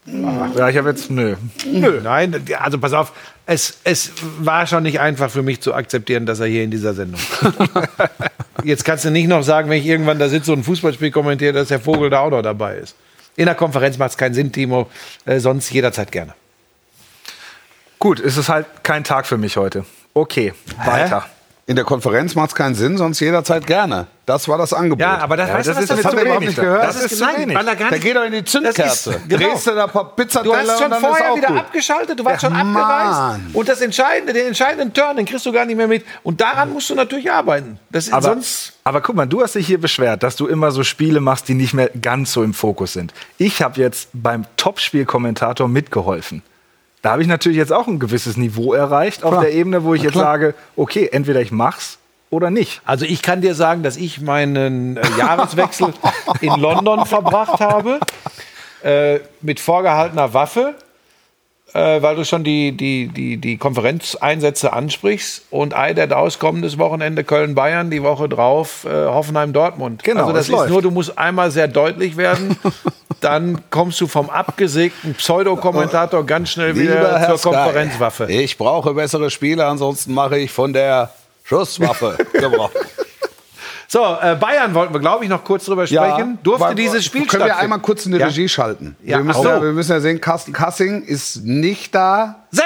Ja, ich habe jetzt, nö. Nö. Nein, also pass auf, es, es war schon nicht einfach für mich zu akzeptieren, dass er hier in dieser Sendung. Jetzt kannst du nicht noch sagen, wenn ich irgendwann da sitze und ein Fußballspiel kommentiere, dass der Vogel da auch noch dabei ist. In der Konferenz macht es keinen Sinn, Timo. Äh, sonst jederzeit gerne. Gut, es ist halt kein Tag für mich heute. Okay, weiter. In der Konferenz macht es keinen Sinn, sonst jederzeit gerne. Das war das Angebot. Ja, aber das, Ja, weißt das du, was ist das hat zu er überhaupt nicht da. gehört. Das ist zu nein, wenig. weil er gar Da nicht, geht doch in die Zündkerze. Das ist- genau. Drehst du da ein paar Du Pizzateller hast schon vorher ist wieder gut. abgeschaltet, du warst Ja, schon abgereist. Mann. Und das Entscheidende, den entscheidenden Turn, den kriegst du gar nicht mehr mit. Und daran musst du natürlich arbeiten. Das ist Aber, sonst. aber guck mal, du hast dich hier beschwert, dass du immer so Spiele machst, die nicht mehr ganz so im Fokus sind. Ich habe jetzt beim Topspielkommentator mitgeholfen. Da habe ich natürlich jetzt auch ein gewisses Niveau erreicht auf Klar. der Ebene, wo ich Na jetzt klar. sage, okay, entweder ich mach's oder nicht. Also ich kann dir sagen, dass ich meinen äh, Jahreswechsel in London verbracht habe äh, mit vorgehaltener Waffe, äh, weil du schon die, die, die, die Konferenzeinsätze ansprichst. Und ei, der Daus kommendes Wochenende Köln-Bayern, die Woche drauf äh, Hoffenheim-Dortmund. Genau, also das es ist läuft. nur, du musst einmal sehr deutlich werden, dann kommst du vom abgesägten Pseudokommentator ganz schnell wieder Lieber Herr zur Sky, Konferenzwaffe. Ich brauche bessere Spieler, ansonsten mache ich von der Schusswaffe Gebrauch. So, äh, Bayern wollten wir, glaube ich, noch kurz drüber sprechen. Durfte aber dieses Spiel Können wir einmal kurz in die Ja. Regie schalten? Ja, wir, müssen so. ja, wir müssen ja sehen, Carsten Kassing ist nicht da. Sepp!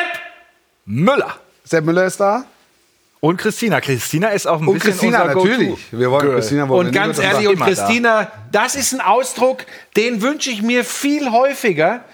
Müller. Sepp Müller ist da. Und Christina. Christina ist auch ein Und bisschen Christina, unser natürlich. Go-To. Wir wollen Girl. Christina wollen Und wir ganz ehrlich, und da. Christina, das ist ein Ausdruck, den wünsche ich mir viel häufiger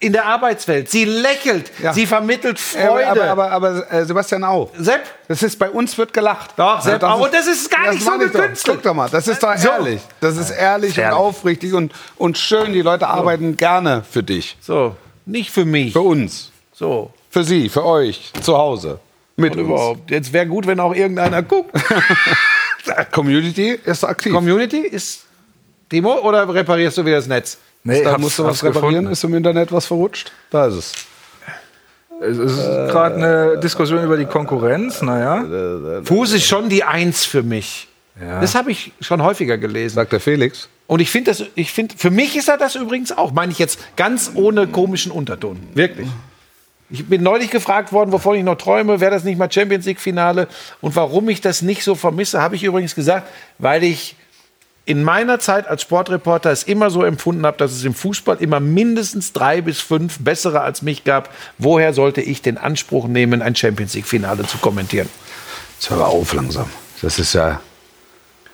in der Arbeitswelt. Sie lächelt, Ja. sie vermittelt Freude. aber, aber, aber äh, Sebastian auch. Sepp, Das ist bei uns wird gelacht. Doch, Sepp das auch. Und das ist gar nicht so ich doch. gekünstelt. Guck doch mal, das ist doch So. ehrlich. Das ist ehrlich und Ehrlich. aufrichtig und, und schön. Die Leute arbeiten gerne für dich. so, nicht für mich. Für uns. So. Für sie, für euch, zu Hause. Mit überhaupt. Jetzt wäre gut, wenn auch irgendeiner guckt. Community ist aktiv. Community ist Timo oder reparierst du wieder das Netz? Nee, da musst du was reparieren. gefunden. Ist im Internet was verrutscht? Da ist es. Es ist gerade eine Diskussion über die Konkurrenz. Naja. Fuß ist schon die Eins für mich. Das habe ich schon häufiger gelesen. Sagt der Felix. Und ich finde das, ich finde, für mich ist er das übrigens auch. Meine ich jetzt ganz ohne komischen Unterton. Wirklich. Ich bin neulich gefragt worden, wovon ich noch träume, wäre das nicht mal Champions League Finale und warum ich das nicht so vermisse, habe ich übrigens gesagt, weil ich in meiner Zeit als Sportreporter es immer so empfunden habe, dass es im Fußball immer mindestens drei bis fünf bessere als mich gab. Woher sollte ich den Anspruch nehmen, ein Champions League Finale zu kommentieren? Jetzt hör auf langsam. Das ist ja,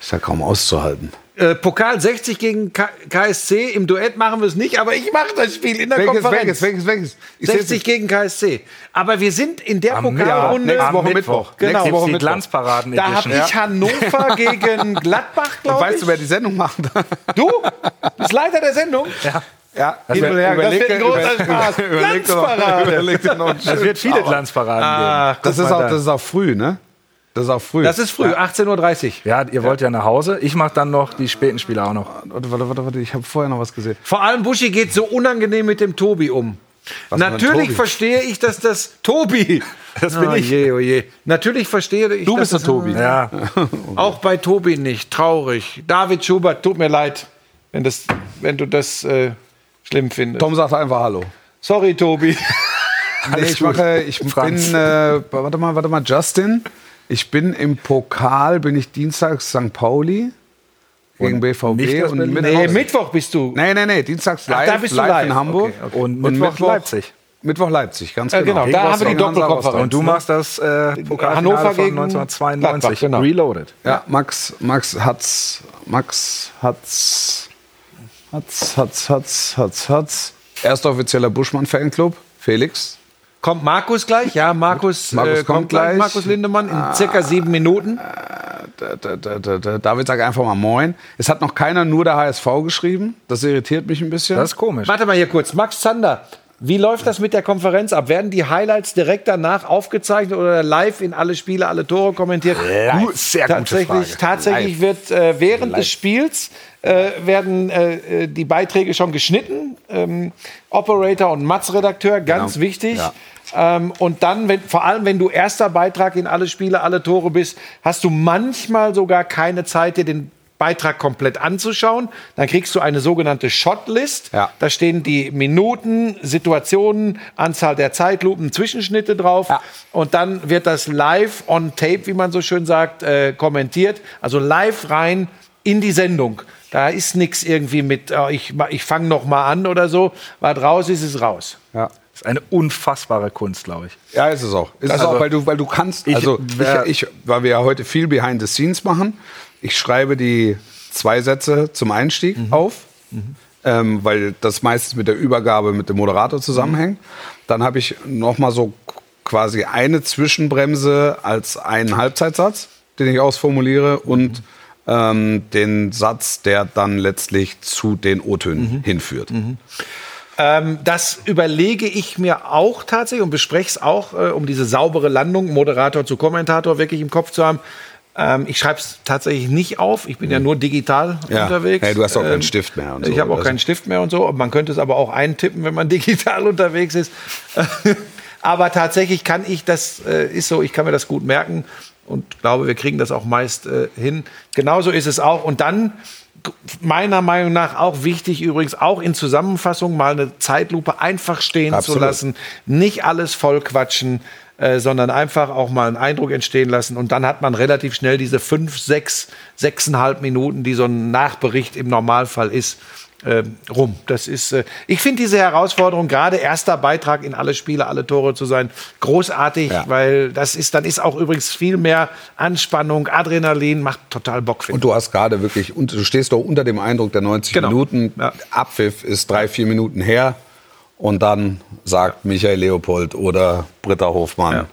ist ja kaum auszuhalten. Äh, Pokal 60 gegen K KSC. Im Duett machen wir es nicht, aber ich mache das Spiel in der Welches, Konferenz. welches, welches, welches? Ich seh's 60 gegen KSC. Aber wir sind in der Am Pokalrunde. Mittwoch. nächste Woche Am Mittwoch. Genau. Nächste Woche Mittwoch. Glanzparaden Da habe ich Hannover gegen Gladbach, glaube ich. weißt du, wer die Sendung macht? Du bist Leiter der Sendung. ja, Das wird, das wird ein großer Spaß. Überleg dir noch, Glanzparade. überleg noch Es wird viele. Glanzparaden Ah, geben. Das ist, auch, das ist auch früh, ne? Das ist auch früh. Das ist früh, 18.30 Uhr. Ja, ihr wollt ja nach Hause. Ich mache dann noch die späten Spiele auch noch. Warte, warte, warte, warte. Ich habe vorher noch was gesehen. Vor allem Buschi geht so unangenehm mit dem Tobi um. Was Natürlich Tobi? verstehe ich, dass das Tobi. Das bin ich. Je, oh je. Natürlich verstehe ich. Du bist der das- Tobi. Ja, Auch bei Tobi nicht. Traurig. David Schubert, tut mir leid, wenn, das, wenn du das äh, schlimm findest. Tom sagt einfach Hallo. Sorry, Tobi. Nee, ich mache, ich Franz. bin, äh, warte mal, warte mal, Justin. Ich bin im Pokal, bin ich dienstags St. Pauli gegen nicht BVB das und Berlin? Nee, Mittwoch bist du. nee, nee, nee, dienstags Ach, live, da bist du live, live. in Hamburg. Okay, und Mittwoch, Leipzig. Mittwoch Leipzig, ganz Ja, genau. genau, da haben wir die. Rostock. Und du machst das äh, Hannover von gegen 1992. Gladbach, genau. Reloaded. Ja, Max, Max hat's, Max hat's, hat's, hat's, hat's, hat's, hat's. Erster offizieller Buschmann-Fanclub, Felix. Kommt Markus gleich? Ja, Markus, Markus äh, kommt kommt gleich. Markus Lindemann in circa sieben Minuten. Da, da, da, David sagt einfach mal Moin. Es hat noch keiner nur der HSV geschrieben. Das irritiert mich ein bisschen. Das ist komisch. Warte mal hier kurz. Max Zander, wie läuft das mit der Konferenz ab? Werden die Highlights direkt danach aufgezeichnet oder live in alle Spiele, alle Tore kommentiert? Gut, sehr gute tatsächlich, Frage. tatsächlich wird äh, während des Spiels äh, werden äh, äh, die Beiträge schon geschnitten. Ähm, Operator und Matz-Redakteur, ganz Genau. wichtig. Ja. Ähm, und dann, wenn, vor allem wenn du erster Beitrag in alle Spiele, alle Tore bist, hast du manchmal sogar keine Zeit, dir den Beitrag komplett anzuschauen. Dann kriegst du eine sogenannte Shotlist. Ja. Da stehen die Minuten, Situationen, Anzahl der Zeitlupen, Zwischenschnitte drauf. Ja. Und dann wird das live on tape, wie man so schön sagt, äh, kommentiert. Also live rein in die Sendung. Da ist nichts irgendwie mit, äh, ich, ich fange noch mal an oder so. Was raus ist, ist raus. ja. Das ist eine unfassbare Kunst, glaube ich. Ja, ist es auch. Ist es Also, auch, weil du, weil du kannst, ich also wär- ich, ich, weil wir ja heute viel Behind the Scenes machen, ich schreibe die zwei Sätze zum Einstieg auf, Ähm, weil das meistens mit der Übergabe mit dem Moderator zusammenhängt. Dann habe ich noch mal so quasi eine Zwischenbremse als einen Halbzeitsatz, den ich ausformuliere und ähm, den Satz, der dann letztlich zu den O-Tönen hinführt. Ähm, das überlege ich mir auch tatsächlich und bespreche es auch, äh, um diese saubere Landung, Moderator zu Kommentator wirklich im Kopf zu haben. Ähm, ich schreibe es tatsächlich nicht auf. Ich bin ja nur digital Ja. unterwegs. Ja, du hast auch keinen Ähm, Stift mehr und ich so, habe auch keinen. Stift mehr und so. Man könnte es aber auch eintippen, wenn man digital unterwegs ist. aber tatsächlich kann ich das, äh, ist so, ich kann mir das gut merken und glaube, wir kriegen das auch meist äh, hin. Genauso ist es auch. Und dann meiner Meinung nach auch wichtig, übrigens auch in Zusammenfassung mal eine Zeitlupe einfach stehen zu Absolut. lassen, nicht alles voll quatschen. Äh, sondern einfach auch mal einen Eindruck entstehen lassen. Und dann hat man relativ schnell diese fünf, sechs, sechseinhalb Minuten, die so ein Nachbericht im Normalfall ist, äh, rum. Das ist, äh, ich finde diese Herausforderung, gerade erster Beitrag in alle Spiele, alle Tore zu sein, großartig, Ja. weil das ist, dann ist auch übrigens viel mehr Anspannung, Adrenalin, macht total Bock. Und du hast gerade wirklich, und du stehst doch unter dem Eindruck der 90 Genau. Minuten. Ja. Abpfiff ist drei, vier Minuten her. Und dann sagt Michael Leopold oder Britta Hofmann,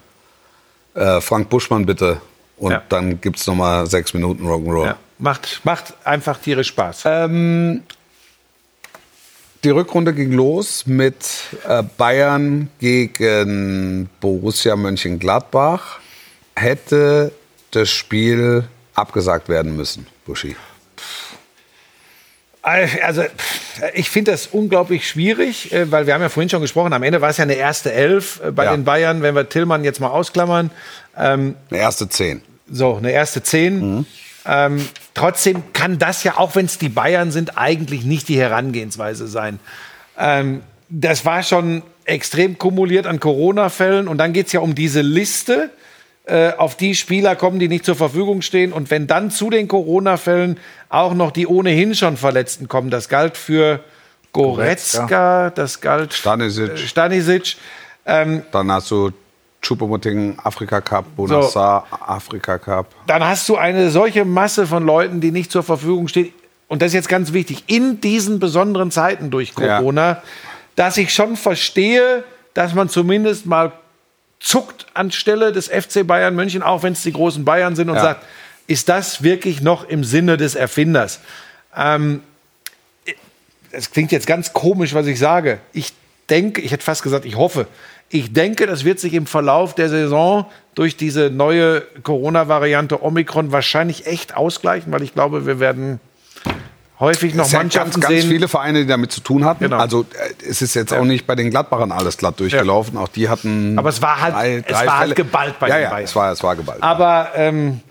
äh, Frank Buschmann bitte. Und Ja. dann gibt es nochmal sechs Minuten Rock'n'Roll. Ja, macht, macht einfach tierisch Spaß. Ähm, die Rückrunde ging los mit äh, Bayern gegen Borussia Mönchengladbach. Hätte das Spiel abgesagt werden müssen, Buschi? Also, ich finde das unglaublich schwierig, äh, weil wir haben ja vorhin schon gesprochen, am Ende war es ja eine erste Elf äh, bei Ja. den Bayern, wenn wir Tillmann jetzt mal ausklammern. Ähm, Eine erste Zehn. so, eine erste Zehn. Ähm, trotzdem kann das ja, auch wenn es die Bayern sind, eigentlich nicht die Herangehensweise sein. Ähm, das war schon extrem kumuliert an Corona-Fällen und dann geht es ja um diese Liste. Äh, Auf die Spieler kommen, die nicht zur Verfügung stehen. Und wenn dann zu den Corona-Fällen auch noch die ohnehin schon Verletzten kommen, das galt für Goretzka, das galt Stanisic. äh, Stanisic. Ähm, Dann hast du Choupo-Moting Afrika Cup, Bonassar Afrika Cup. dann hast du eine solche Masse von Leuten, die nicht zur Verfügung stehen. Und das ist jetzt ganz wichtig, in diesen besonderen Zeiten durch Ja. Corona, dass ich schon verstehe, dass man zumindest mal zuckt anstelle des FC Bayern München, auch wenn es die großen Bayern sind, und Ja. sagt, ist das wirklich noch im Sinne des Erfinders? Ähm, es klingt jetzt ganz komisch, was ich sage. Ich denke, ich hätte fast gesagt, ich hoffe. Ich denke, das wird sich im Verlauf der Saison durch diese neue Corona-Variante Omikron wahrscheinlich echt ausgleichen, weil ich glaube, wir werden häufig noch Mannschaften ganz, ganz sehen. viele Vereine, die damit zu tun hatten. Genau. Also äh, es ist jetzt auch nicht bei den Gladbachern alles glatt durchgelaufen. Auch die hatten. Aber es war halt- es war halt geballt bei ja, den ja, Bayern. Es war, es war geballt. Aber ähm,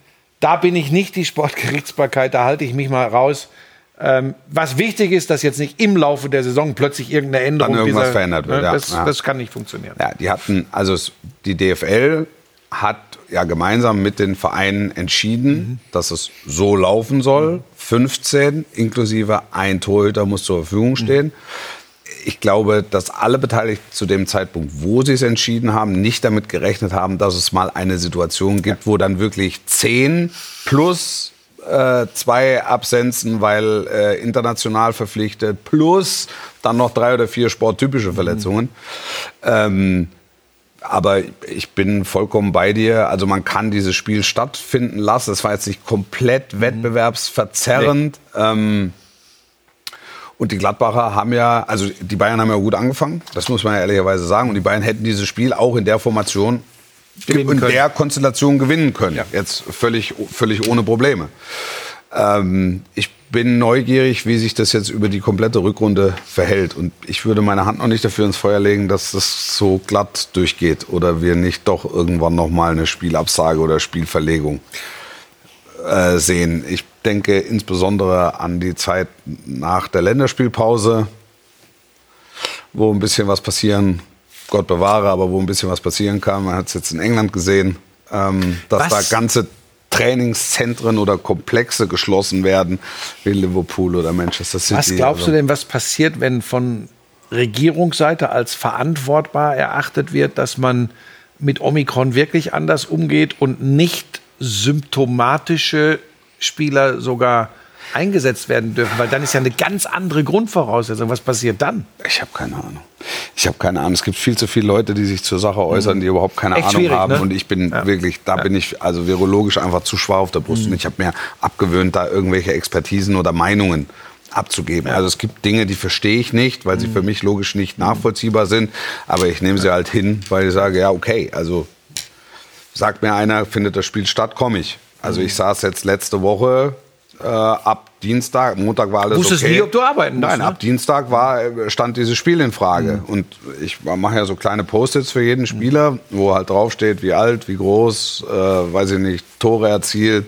da bin ich nicht die Sportgerichtsbarkeit, da halte ich mich mal raus. Ähm, was wichtig ist, dass jetzt nicht im Laufe der Saison plötzlich irgendeine Änderung Dann irgendwas dieser- verändert wird, ne, ja. Das, Ja. das kann nicht funktionieren. Ja, die hatten, also die DFL hat ja gemeinsam mit den Vereinen entschieden, dass es so laufen soll. 15 inklusive ein Torhüter muss zur Verfügung stehen. Ich glaube, dass alle Beteiligten zu dem Zeitpunkt, wo sie es entschieden haben, nicht damit gerechnet haben, dass es mal eine Situation gibt, wo dann wirklich 10 plus äh, zwei Absenzen, weil äh, international verpflichtet, plus dann noch drei oder vier sporttypische Verletzungen. Ähm, aber ich bin vollkommen bei dir. Also man kann dieses Spiel stattfinden lassen. Es war jetzt nicht komplett wettbewerbsverzerrend. Ähm, und die Gladbacher haben ja, also die Bayern haben ja gut angefangen, das muss man ja ehrlicherweise sagen. Und die Bayern hätten dieses Spiel auch in der Formation, in der Konstellation gewinnen können. Jetzt völlig, völlig ohne Probleme. Ähm, ich bin neugierig, wie sich das jetzt über die komplette Rückrunde verhält. Und ich würde meine Hand noch nicht dafür ins Feuer legen, dass das so glatt durchgeht oder wir nicht doch irgendwann noch mal eine Spielabsage oder Spielverlegung äh, sehen. Ich denke insbesondere an die Zeit nach der Länderspielpause, wo ein bisschen was passieren, Gott bewahre, aber wo ein bisschen was passieren kann. Man hat es jetzt in England gesehen, ähm, dass Was? da ganze Trainingszentren oder Komplexe geschlossen werden, wie Liverpool oder Manchester City. Was glaubst du denn, was passiert, wenn von Regierungsseite als verantwortbar erachtet wird, dass man mit Omikron wirklich anders umgeht und nicht symptomatische Spieler sogar eingesetzt werden dürfen? Weil dann ist ja eine ganz andere Grundvoraussetzung. Was passiert dann? Ich habe keine Ahnung. Ich habe keine Ahnung. Es gibt viel zu viele Leute, die sich zur Sache äußern, die überhaupt keine. Echt Ahnung haben. ne? Und ich bin Ja. wirklich, da bin ich also virologisch einfach zu schwach auf der Brust. Mhm. Und ich habe mir abgewöhnt, da irgendwelche Expertisen oder Meinungen abzugeben. Also es gibt Dinge, die verstehe ich nicht, weil sie Mhm. für mich logisch nicht nachvollziehbar sind. Aber ich nehme sie halt hin, weil ich sage, ja, okay, also sagt mir einer, findet das Spiel statt, komme ich. Also Mhm. ich saß jetzt letzte Woche äh, ab Dienstag, Montag war alles Wusstest okay. nie, ob du arbeiten musst, Nein, ne? ab Dienstag war, stand dieses Spiel in Frage. Und ich mache ja so kleine Post-its für jeden Spieler, wo halt draufsteht, wie alt, wie groß, äh, weiß ich nicht, Tore erzielt,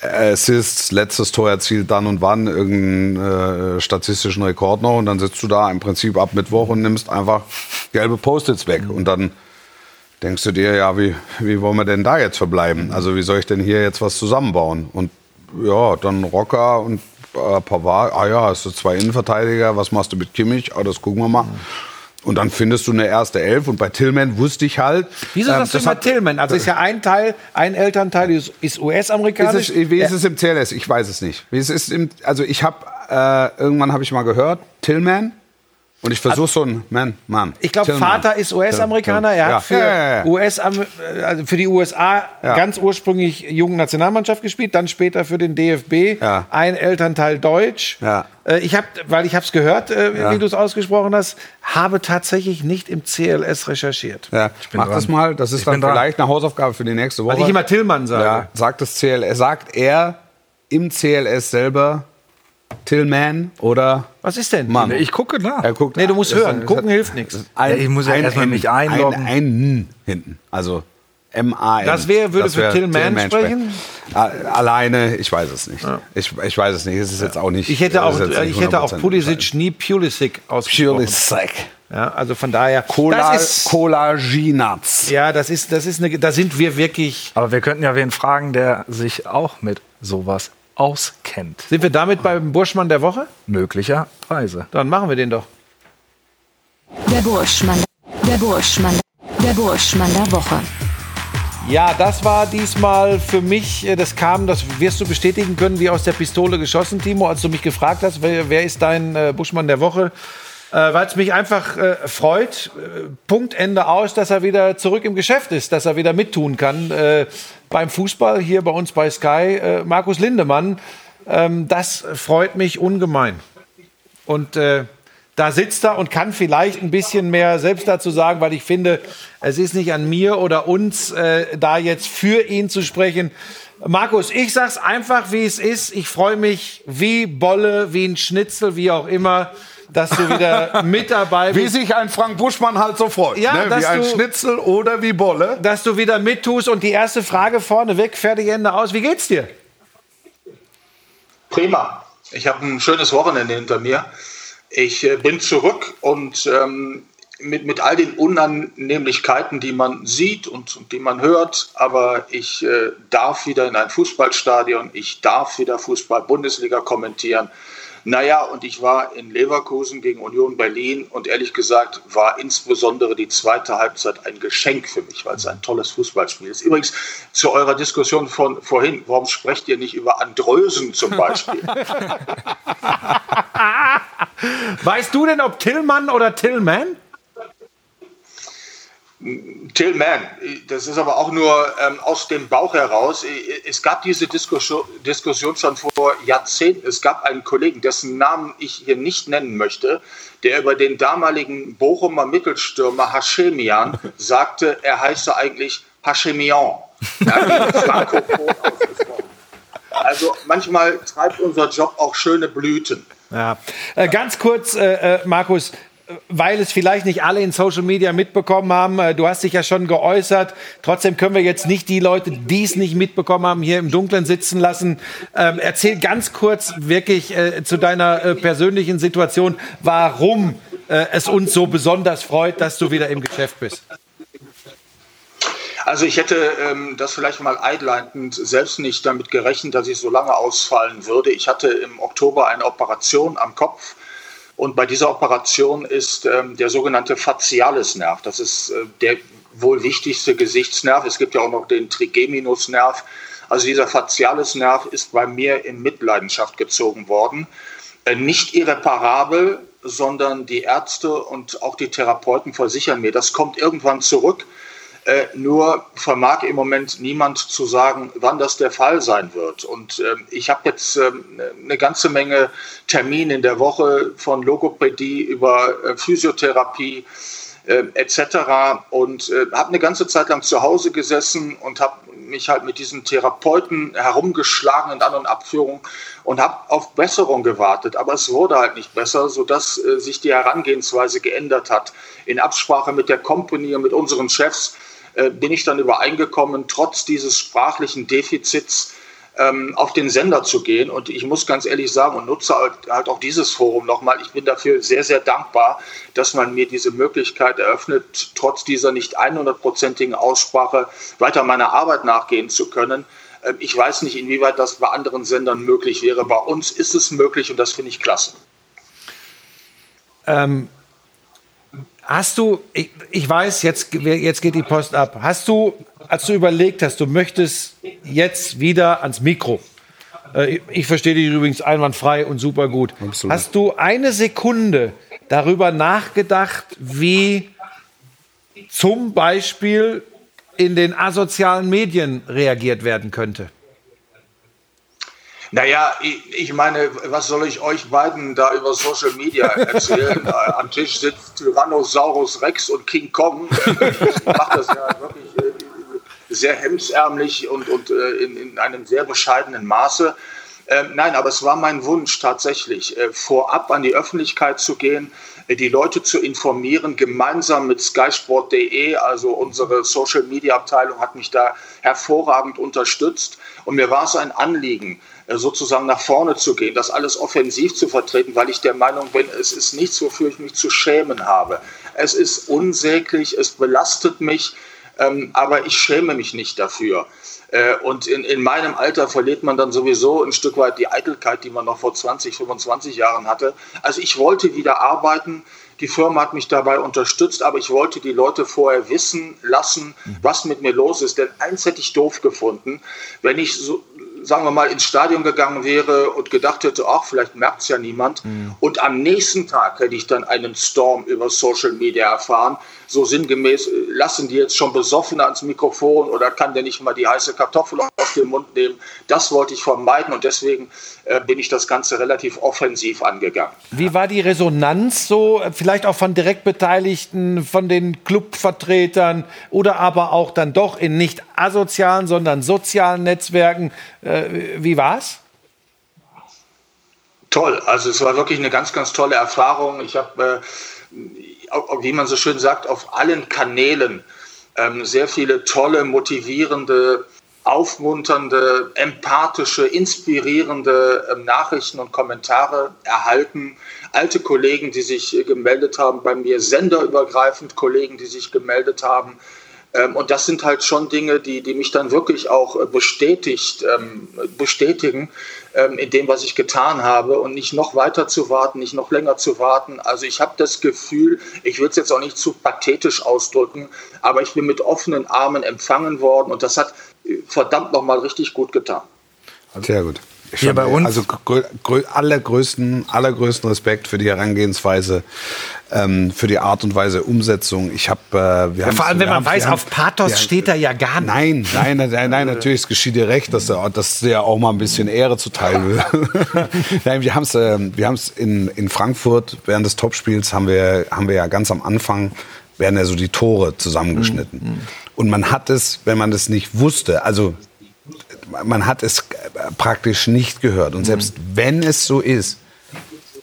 Assists, letztes Tor erzielt, dann und wann, irgendeinen äh, statistischen Rekord noch. Und dann sitzt du da im Prinzip ab Mittwoch und nimmst einfach gelbe Post-its weg. Und dann denkst du dir, ja, wie, wie wollen wir denn da jetzt verbleiben? Also wie soll ich denn hier jetzt was zusammenbauen? Und ja, dann Rocker und äh, Pavard, ah ja, hast du zwei Innenverteidiger, was machst du mit Kimmich? Ah, das gucken wir mal. Und dann findest du eine erste Elf und bei Tillman wusste ich halt. Wieso ähm, sagst du das immer Tillman? Also ist ja ein Teil, ein Elternteil ist, US-amerikanisch. wie ist es im CLS? Ich weiß es nicht. Wie ist es im, also ich habe äh, irgendwann habe ich mal gehört Tillman und ich versuche so ein Man, Mann. Ich glaube. Vater ist US-Amerikaner. Er hat für, Ja, ja, ja. US, also für die USA ganz ursprünglich jungen Nationalmannschaft gespielt, dann später für den DFB. Ein Elternteil Deutsch. Ja. Äh, Ich habe, weil ich habe es gehört, äh, wie du es ausgesprochen hast, habe tatsächlich nicht im CLS recherchiert. Mach dran. das mal. Das ist Ich dann bin dran. vielleicht eine Hausaufgabe für die nächste Woche. Weil ich immer Tillmann sage. sagt das CLS, sagt er im CLS selber Tillman oder Was ist denn? Mann? Ich gucke nach. Er guckt, Nee, du musst das- hören. das- Gucken hilft nichts. Ein, Ja, ich muss ja ein erstmal mich einloggen. Ein, ein N hinten. Also M-A-N. Das wär- würde für wär Tillman sprechen? A- Alleine, ich weiß es nicht. Ich, ich weiß es nicht. Es ist jetzt auch nicht. Ich hätte auch, ich hätte auch 100% Pulisic nie Pulisic ausgesprochen. Pulisic. Ja, also von daher. Cola, das ist, Collaginats. ja, das ist, das ist eine, da sind wir wirklich. Aber wir könnten ja wen fragen, der sich auch mit sowas auskennt. Sind wir damit beim Burschmann der Woche? Möglicherweise. Dann machen wir den doch. Der Burschmann. Der Burschmann. Der Burschmann der Woche. Ja, das war diesmal für mich, äh, das kam, das wirst du bestätigen können, wie aus der Pistole geschossen, Timo, als du mich gefragt hast, wer, wer ist dein äh, Buschmann der Woche? Äh, Weil es mich einfach äh, freut, äh, Punkt, Ende aus, dass er wieder zurück im Geschäft ist, dass er wieder mittun kann äh, beim Fußball, hier bei uns bei Sky. Äh, Markus Lindemann, ähm, das freut mich ungemein. Und äh, da sitzt er und kann vielleicht ein bisschen mehr selbst dazu sagen, weil ich finde, es ist nicht an mir oder uns, da jetzt für ihn zu sprechen. Markus, ich sag's einfach, wie es ist. Ich freue mich wie Bolle, wie ein Schnitzel, wie auch immer, dass du wieder mit dabei Wie bist. sich ein Frank Buschmann halt so freut. Ja, ne? dass Wie ein du- Schnitzel oder wie Bolle. dass du wieder mittust. Und die erste Frage vorneweg, fertig, Ende aus. Wie geht's dir? Prima. Ich habe ein schönes Wochenende hinter mir. Ich äh, bin zurück und ähm, mit, mit all den Unannehmlichkeiten, die man sieht und, und die man hört, aber ich äh, darf wieder in ein Fußballstadion, ich darf wieder Fußball-Bundesliga kommentieren. Naja, und ich war in Leverkusen gegen Union Berlin und ehrlich gesagt war insbesondere die zweite Halbzeit ein Geschenk für mich, weil es ein tolles Fußballspiel ist. Übrigens zu eurer Diskussion von vorhin, warum sprecht ihr nicht über Andrösen zum Beispiel? Weißt du denn, ob Tillmann oder Tillman? Tillman, das ist aber auch nur ähm, aus dem Bauch heraus. Es gab diese Diskussion, Diskussion schon vor Jahrzehnten. Es gab einen Kollegen, dessen Namen ich hier nicht nennen möchte, der über den damaligen Bochumer Mittelstürmer Hashemian sagte, er heiße eigentlich Hashemian. Ja. Also manchmal treibt unser Job auch schöne Blüten. Ja. Äh, ganz kurz, äh, äh, Markus, weil es vielleicht nicht alle in Social Media mitbekommen haben, äh, du hast dich ja schon geäußert. Trotzdem können wir jetzt nicht die Leute, die es nicht mitbekommen haben, hier im Dunkeln sitzen lassen. Ähm, erzähl ganz kurz wirklich äh, zu deiner äh, persönlichen Situation, warum äh, es uns so besonders freut, dass du wieder im Geschäft bist. Also ich hätte ähm, das vielleicht mal einleitend selbst nicht damit gerechnet, dass ich so lange ausfallen würde. Ich hatte im Oktober eine Operation am Kopf und bei dieser Operation ist ähm, der sogenannte Facialisnerv, das ist äh, der wohl wichtigste Gesichtsnerv. Es gibt ja auch noch den Trigeminusnerv. Also dieser Facialisnerv ist bei mir in Mitleidenschaft gezogen worden. Äh, nicht irreparabel, sondern die Ärzte und auch die Therapeuten versichern mir, das kommt irgendwann zurück. Äh, nur vermag im Moment niemand zu sagen, wann das der Fall sein wird. Und ähm, ich habe jetzt ähm, eine ganze Menge Termine in der Woche von Logopädie über äh, Physiotherapie äh, etc. Und äh, habe eine ganze Zeit lang zu Hause gesessen und habe mich halt mit diesen Therapeuten herumgeschlagen in An- und Abführung und habe auf Besserung gewartet. Aber es wurde halt nicht besser, sodass äh, sich die Herangehensweise geändert hat. In Absprache mit der Company und mit unseren Chefs äh, bin ich dann übereingekommen, trotz dieses sprachlichen Defizits ähm, auf den Sender zu gehen. Und ich muss ganz ehrlich sagen und nutze halt, halt auch dieses Forum nochmal. Ich bin dafür sehr, sehr dankbar, dass man mir diese Möglichkeit eröffnet, trotz dieser nicht 100-prozentigen Aussprache weiter meiner Arbeit nachgehen zu können. Ähm, ich weiß nicht, inwieweit das bei anderen Sendern möglich wäre. Bei uns ist es möglich und das finde ich klasse. Ähm, hast du, ich, ich weiß, jetzt, jetzt geht die Post ab. Hast du, als du überlegt hast, du möchtest jetzt wieder ans Mikro, äh, ich verstehe dich übrigens einwandfrei und super gut. Absolut. Hast du eine Sekunde darüber nachgedacht, wie zum Beispiel in den asozialen Medien reagiert werden könnte? Naja, ich, ich meine, was soll ich euch beiden da über Social Media erzählen? Äh, Am Tisch sitzt Tyrannosaurus Rex und King Kong. Ich mache das ja wirklich äh, sehr hemdsärmlich und, und äh, in, in einem sehr bescheidenen Maße. Ähm, nein, aber es war mein Wunsch tatsächlich, vorab an die Öffentlichkeit zu gehen, die Leute zu informieren, gemeinsam mit skysport.de, also unsere Social Media Abteilung hat mich da hervorragend unterstützt. Und mir war es ein Anliegen, sozusagen nach vorne zu gehen, das alles offensiv zu vertreten, weil ich der Meinung bin, es ist nichts, wofür ich mich zu schämen habe. Es ist unsäglich, es belastet mich, ähm, aber ich schäme mich nicht dafür. Äh, Und in, in meinem Alter verliert man dann sowieso ein Stück weit die Eitelkeit, die man noch vor 20, 25 Jahren hatte. Also ich wollte wieder arbeiten. Die Firma hat mich dabei unterstützt, aber ich wollte die Leute vorher wissen lassen, was mit mir los ist. Denn eins hätte ich doof gefunden, wenn ich so, sagen wir mal, ins Stadion gegangen wäre und gedacht hätte, ach, vielleicht merkt es ja niemand. Und am nächsten Tag hätte ich dann einen Storm über Social Media erfahren. So sinngemäß, äh, lassen die jetzt schon besoffen ans Mikrofon oder kann der nicht mal die heiße Kartoffel auf den Mund nehmen? Das wollte ich vermeiden und deswegen äh, bin ich das Ganze relativ offensiv angegangen. Wie war die Resonanz so, äh, vielleicht auch von Direktbeteiligten, von den Clubvertretern oder aber auch dann doch in nicht asozialen, sondern sozialen Netzwerken? Äh, wie war's? Toll, also es war wirklich eine ganz, ganz tolle Erfahrung. Ich habe, äh, wie man so schön sagt, auf allen Kanälen ähm, sehr viele tolle, motivierende, aufmunternde, empathische, inspirierende ähm, Nachrichten und Kommentare erhalten. Alte Kollegen, die sich äh, gemeldet haben bei mir, senderübergreifend Kollegen, die sich gemeldet haben. Ähm, Und das sind halt schon Dinge, die, die mich dann wirklich auch äh, bestätigt, ähm, bestätigen ähm, in dem, was ich getan habe und nicht noch weiter zu warten, nicht noch länger zu warten. Also ich habe das Gefühl, ich will es jetzt auch nicht zu pathetisch ausdrücken, aber ich bin mit offenen Armen empfangen worden und das hat äh, verdammt nochmal richtig gut getan. Sehr gut. Hier bei uns- Also grö grö allergrößten, allergrößten Respekt für die Herangehensweise, ähm, für die Art und Weise Umsetzung. Ich habe, äh, wir haben Vor allem, wenn man weiß, auf Pathos steht da ja gar nicht. Nein, nein, nein, nein, natürlich, es geschieht dir recht, dass er dass dir auch mal ein bisschen Ehre zuteil will. nein, wir haben es wir haben's in, in Frankfurt während des Topspiels haben wir, haben wir ja ganz am Anfang werden ja so die Tore zusammengeschnitten. Und man hat es, wenn man das nicht wusste, also man hat es praktisch nicht gehört. Und selbst wenn es so ist,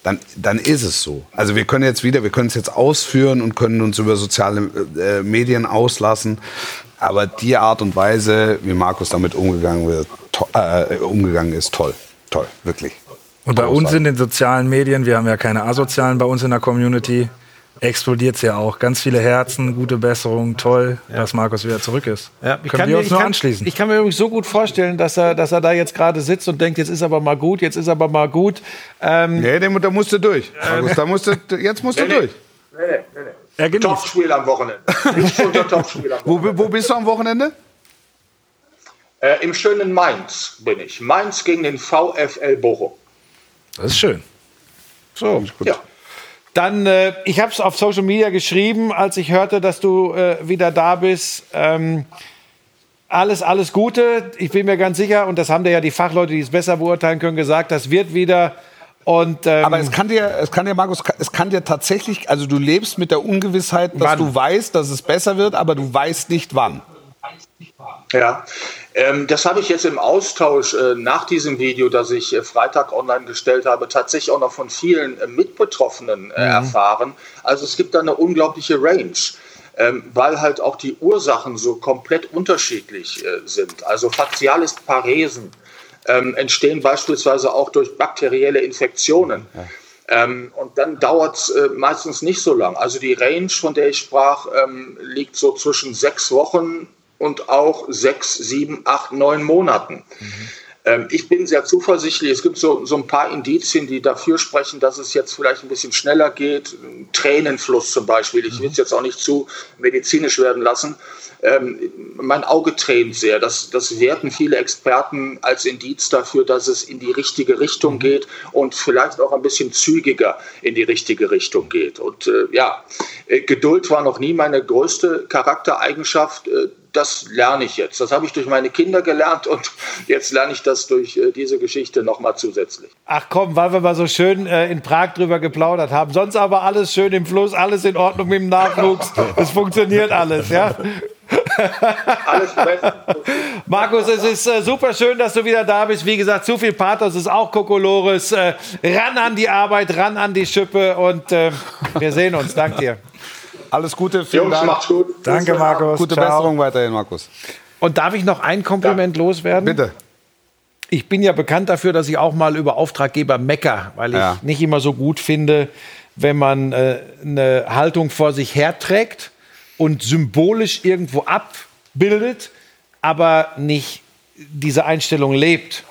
dann, dann ist es so. Also wir können jetzt wieder, wir können es jetzt ausführen und können uns über soziale äh, Medien auslassen. Aber die Art und Weise, wie Markus damit umgegangen, wird, äh, umgegangen ist, toll. Toll, wirklich. Und bei uns in den sozialen Medien, wir haben ja keine asozialen bei uns in der Community, explodiert es ja auch. Ganz viele Herzen, gute Besserung, toll, dass Markus wieder zurück ist. Ja, ich Können kann wir mir- uns ich nur kann, anschließen. Ich kann mir übrigens so gut vorstellen, dass er, dass er da jetzt gerade sitzt und denkt, jetzt ist aber mal gut, jetzt ist aber mal gut. Ähm, Nee, da da musst du durch. Markus, da musst du, jetzt musst du durch. er genießt. Topspiel am Wochenende. Topspiel am Wo, Wochenende. wo bist du am Wochenende? Äh, Im schönen Mainz bin ich. Mainz gegen den VfL Bochum. Das ist schön. so. Ja. Dann, äh, ich habe es auf Social Media geschrieben, als ich hörte, dass du äh, wieder da bist. Ähm, alles, alles Gute. Ich bin mir ganz sicher, und das haben dir ja die Fachleute, die es besser beurteilen können, gesagt, das wird wieder. Und, ähm, Aber es kann dir, es kann dir, Markus, es kann dir tatsächlich, also du lebst mit der Ungewissheit, dass Wann? du weißt, dass es besser wird, aber du weißt nicht wann. Ja, ähm, das habe ich jetzt im Austausch äh, nach diesem Video, das ich äh, Freitag online gestellt habe, tatsächlich auch noch von vielen äh, Mitbetroffenen äh, erfahren. Also es gibt da eine unglaubliche Range, ähm, weil halt auch die Ursachen so komplett unterschiedlich äh, sind. Also faciales Paresen ähm, entstehen beispielsweise auch durch bakterielle Infektionen. Ähm, und dann dauert es äh, meistens nicht so lang. Also die Range, von der ich sprach, ähm, liegt so zwischen sechs Wochen und auch sechs, sieben, acht, neun Monaten. Ähm, ich bin sehr zuversichtlich. Es gibt so, so ein paar Indizien, die dafür sprechen, dass es jetzt vielleicht ein bisschen schneller geht. Tränenfluss zum Beispiel. Ich will es jetzt auch nicht zu medizinisch werden lassen. Ähm, mein Auge tränt sehr. Das, das werten viele Experten als Indiz dafür, dass es in die richtige Richtung geht und vielleicht auch ein bisschen zügiger in die richtige Richtung geht. Und äh, ja, äh, Geduld war noch nie meine größte Charaktereigenschaft. Äh, das lerne ich jetzt. Das habe ich durch meine Kinder gelernt und jetzt lerne ich das durch äh, diese Geschichte nochmal zusätzlich. Ach komm, weil wir mal so schön äh, in Prag drüber geplaudert haben. Sonst aber alles schön im Fluss, alles in Ordnung mit dem Nachwuchs. Es funktioniert alles, ja? Alles. Markus, es ist äh, super schön, dass du wieder da bist. Wie gesagt, zu viel Pathos ist auch Kokolores. Äh, ran an die Arbeit, ran an die Schippe und äh, wir sehen uns. Dank dir. Alles Gute, vielen Jungs, Dank. macht's gut. Danke, Markus. Gute Ciao. Besserung weiterhin, Markus. Und darf ich noch ein Kompliment loswerden? Bitte. Ich bin ja bekannt dafür, dass ich auch mal über Auftraggeber mecker, weil ich Ja. nicht immer so gut finde, wenn man äh, eine Haltung vor sich herträgt und symbolisch irgendwo abbildet, aber nicht diese Einstellung lebt.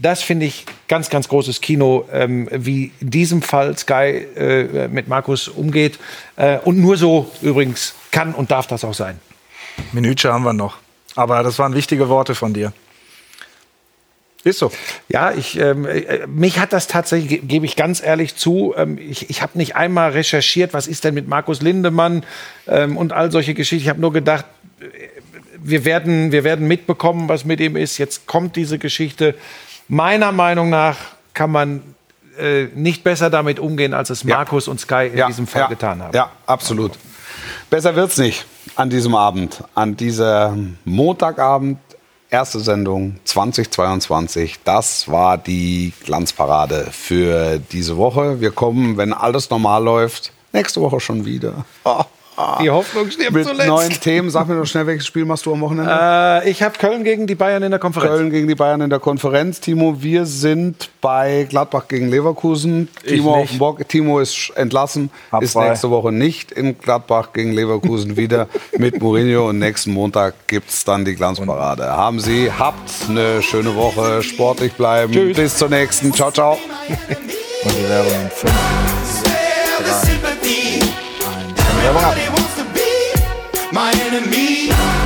Das finde ich ganz, ganz großes Kino, ähm, wie in diesem Fall Sky äh, mit Markus umgeht. Äh, und nur so übrigens kann und darf das auch sein. Minütchen haben wir noch. Aber das waren wichtige Worte von dir. Ist so. Ja, ich, ähm, äh, mich hat das tatsächlich, ge- gebe ich ganz ehrlich zu, ähm, ich, ich habe nicht einmal recherchiert, was ist denn mit Markus Lindemann ähm, und all solche Geschichten. Ich habe nur gedacht, äh, wir werden, wir werden mitbekommen, was mit ihm ist. Jetzt kommt diese Geschichte. Meiner Meinung nach kann man äh, nicht besser damit umgehen, als es Markus und Sky in diesem Fall ja, getan haben. Ja, absolut. Besser wird's nicht an diesem Abend, an diesem Montagabend, erste Sendung 2022. Das war die Glanzparade für diese Woche. Wir kommen, wenn alles normal läuft, nächste Woche schon wieder. Die Hoffnung stirbt Mit zuletzt. neuen Themen. Sag mir noch schnell, welches Spiel machst du am Wochenende? Äh, ich habe Köln gegen die Bayern in der Konferenz. Köln gegen die Bayern in der Konferenz. Timo, wir sind bei Gladbach gegen Leverkusen. Timo, auf dem Bock. Timo ist entlassen, Hab ist frei. nächste Woche nicht in Gladbach gegen Leverkusen wieder mit Mourinho und nächsten Montag gibt es dann die Glanzparade. Haben Sie, habt eine schöne Woche, sportlich bleiben. Bis zur nächsten. Ciao, ciao. Und wir wären in fünf. Share the sympathy. Everybody wants to be my enemy.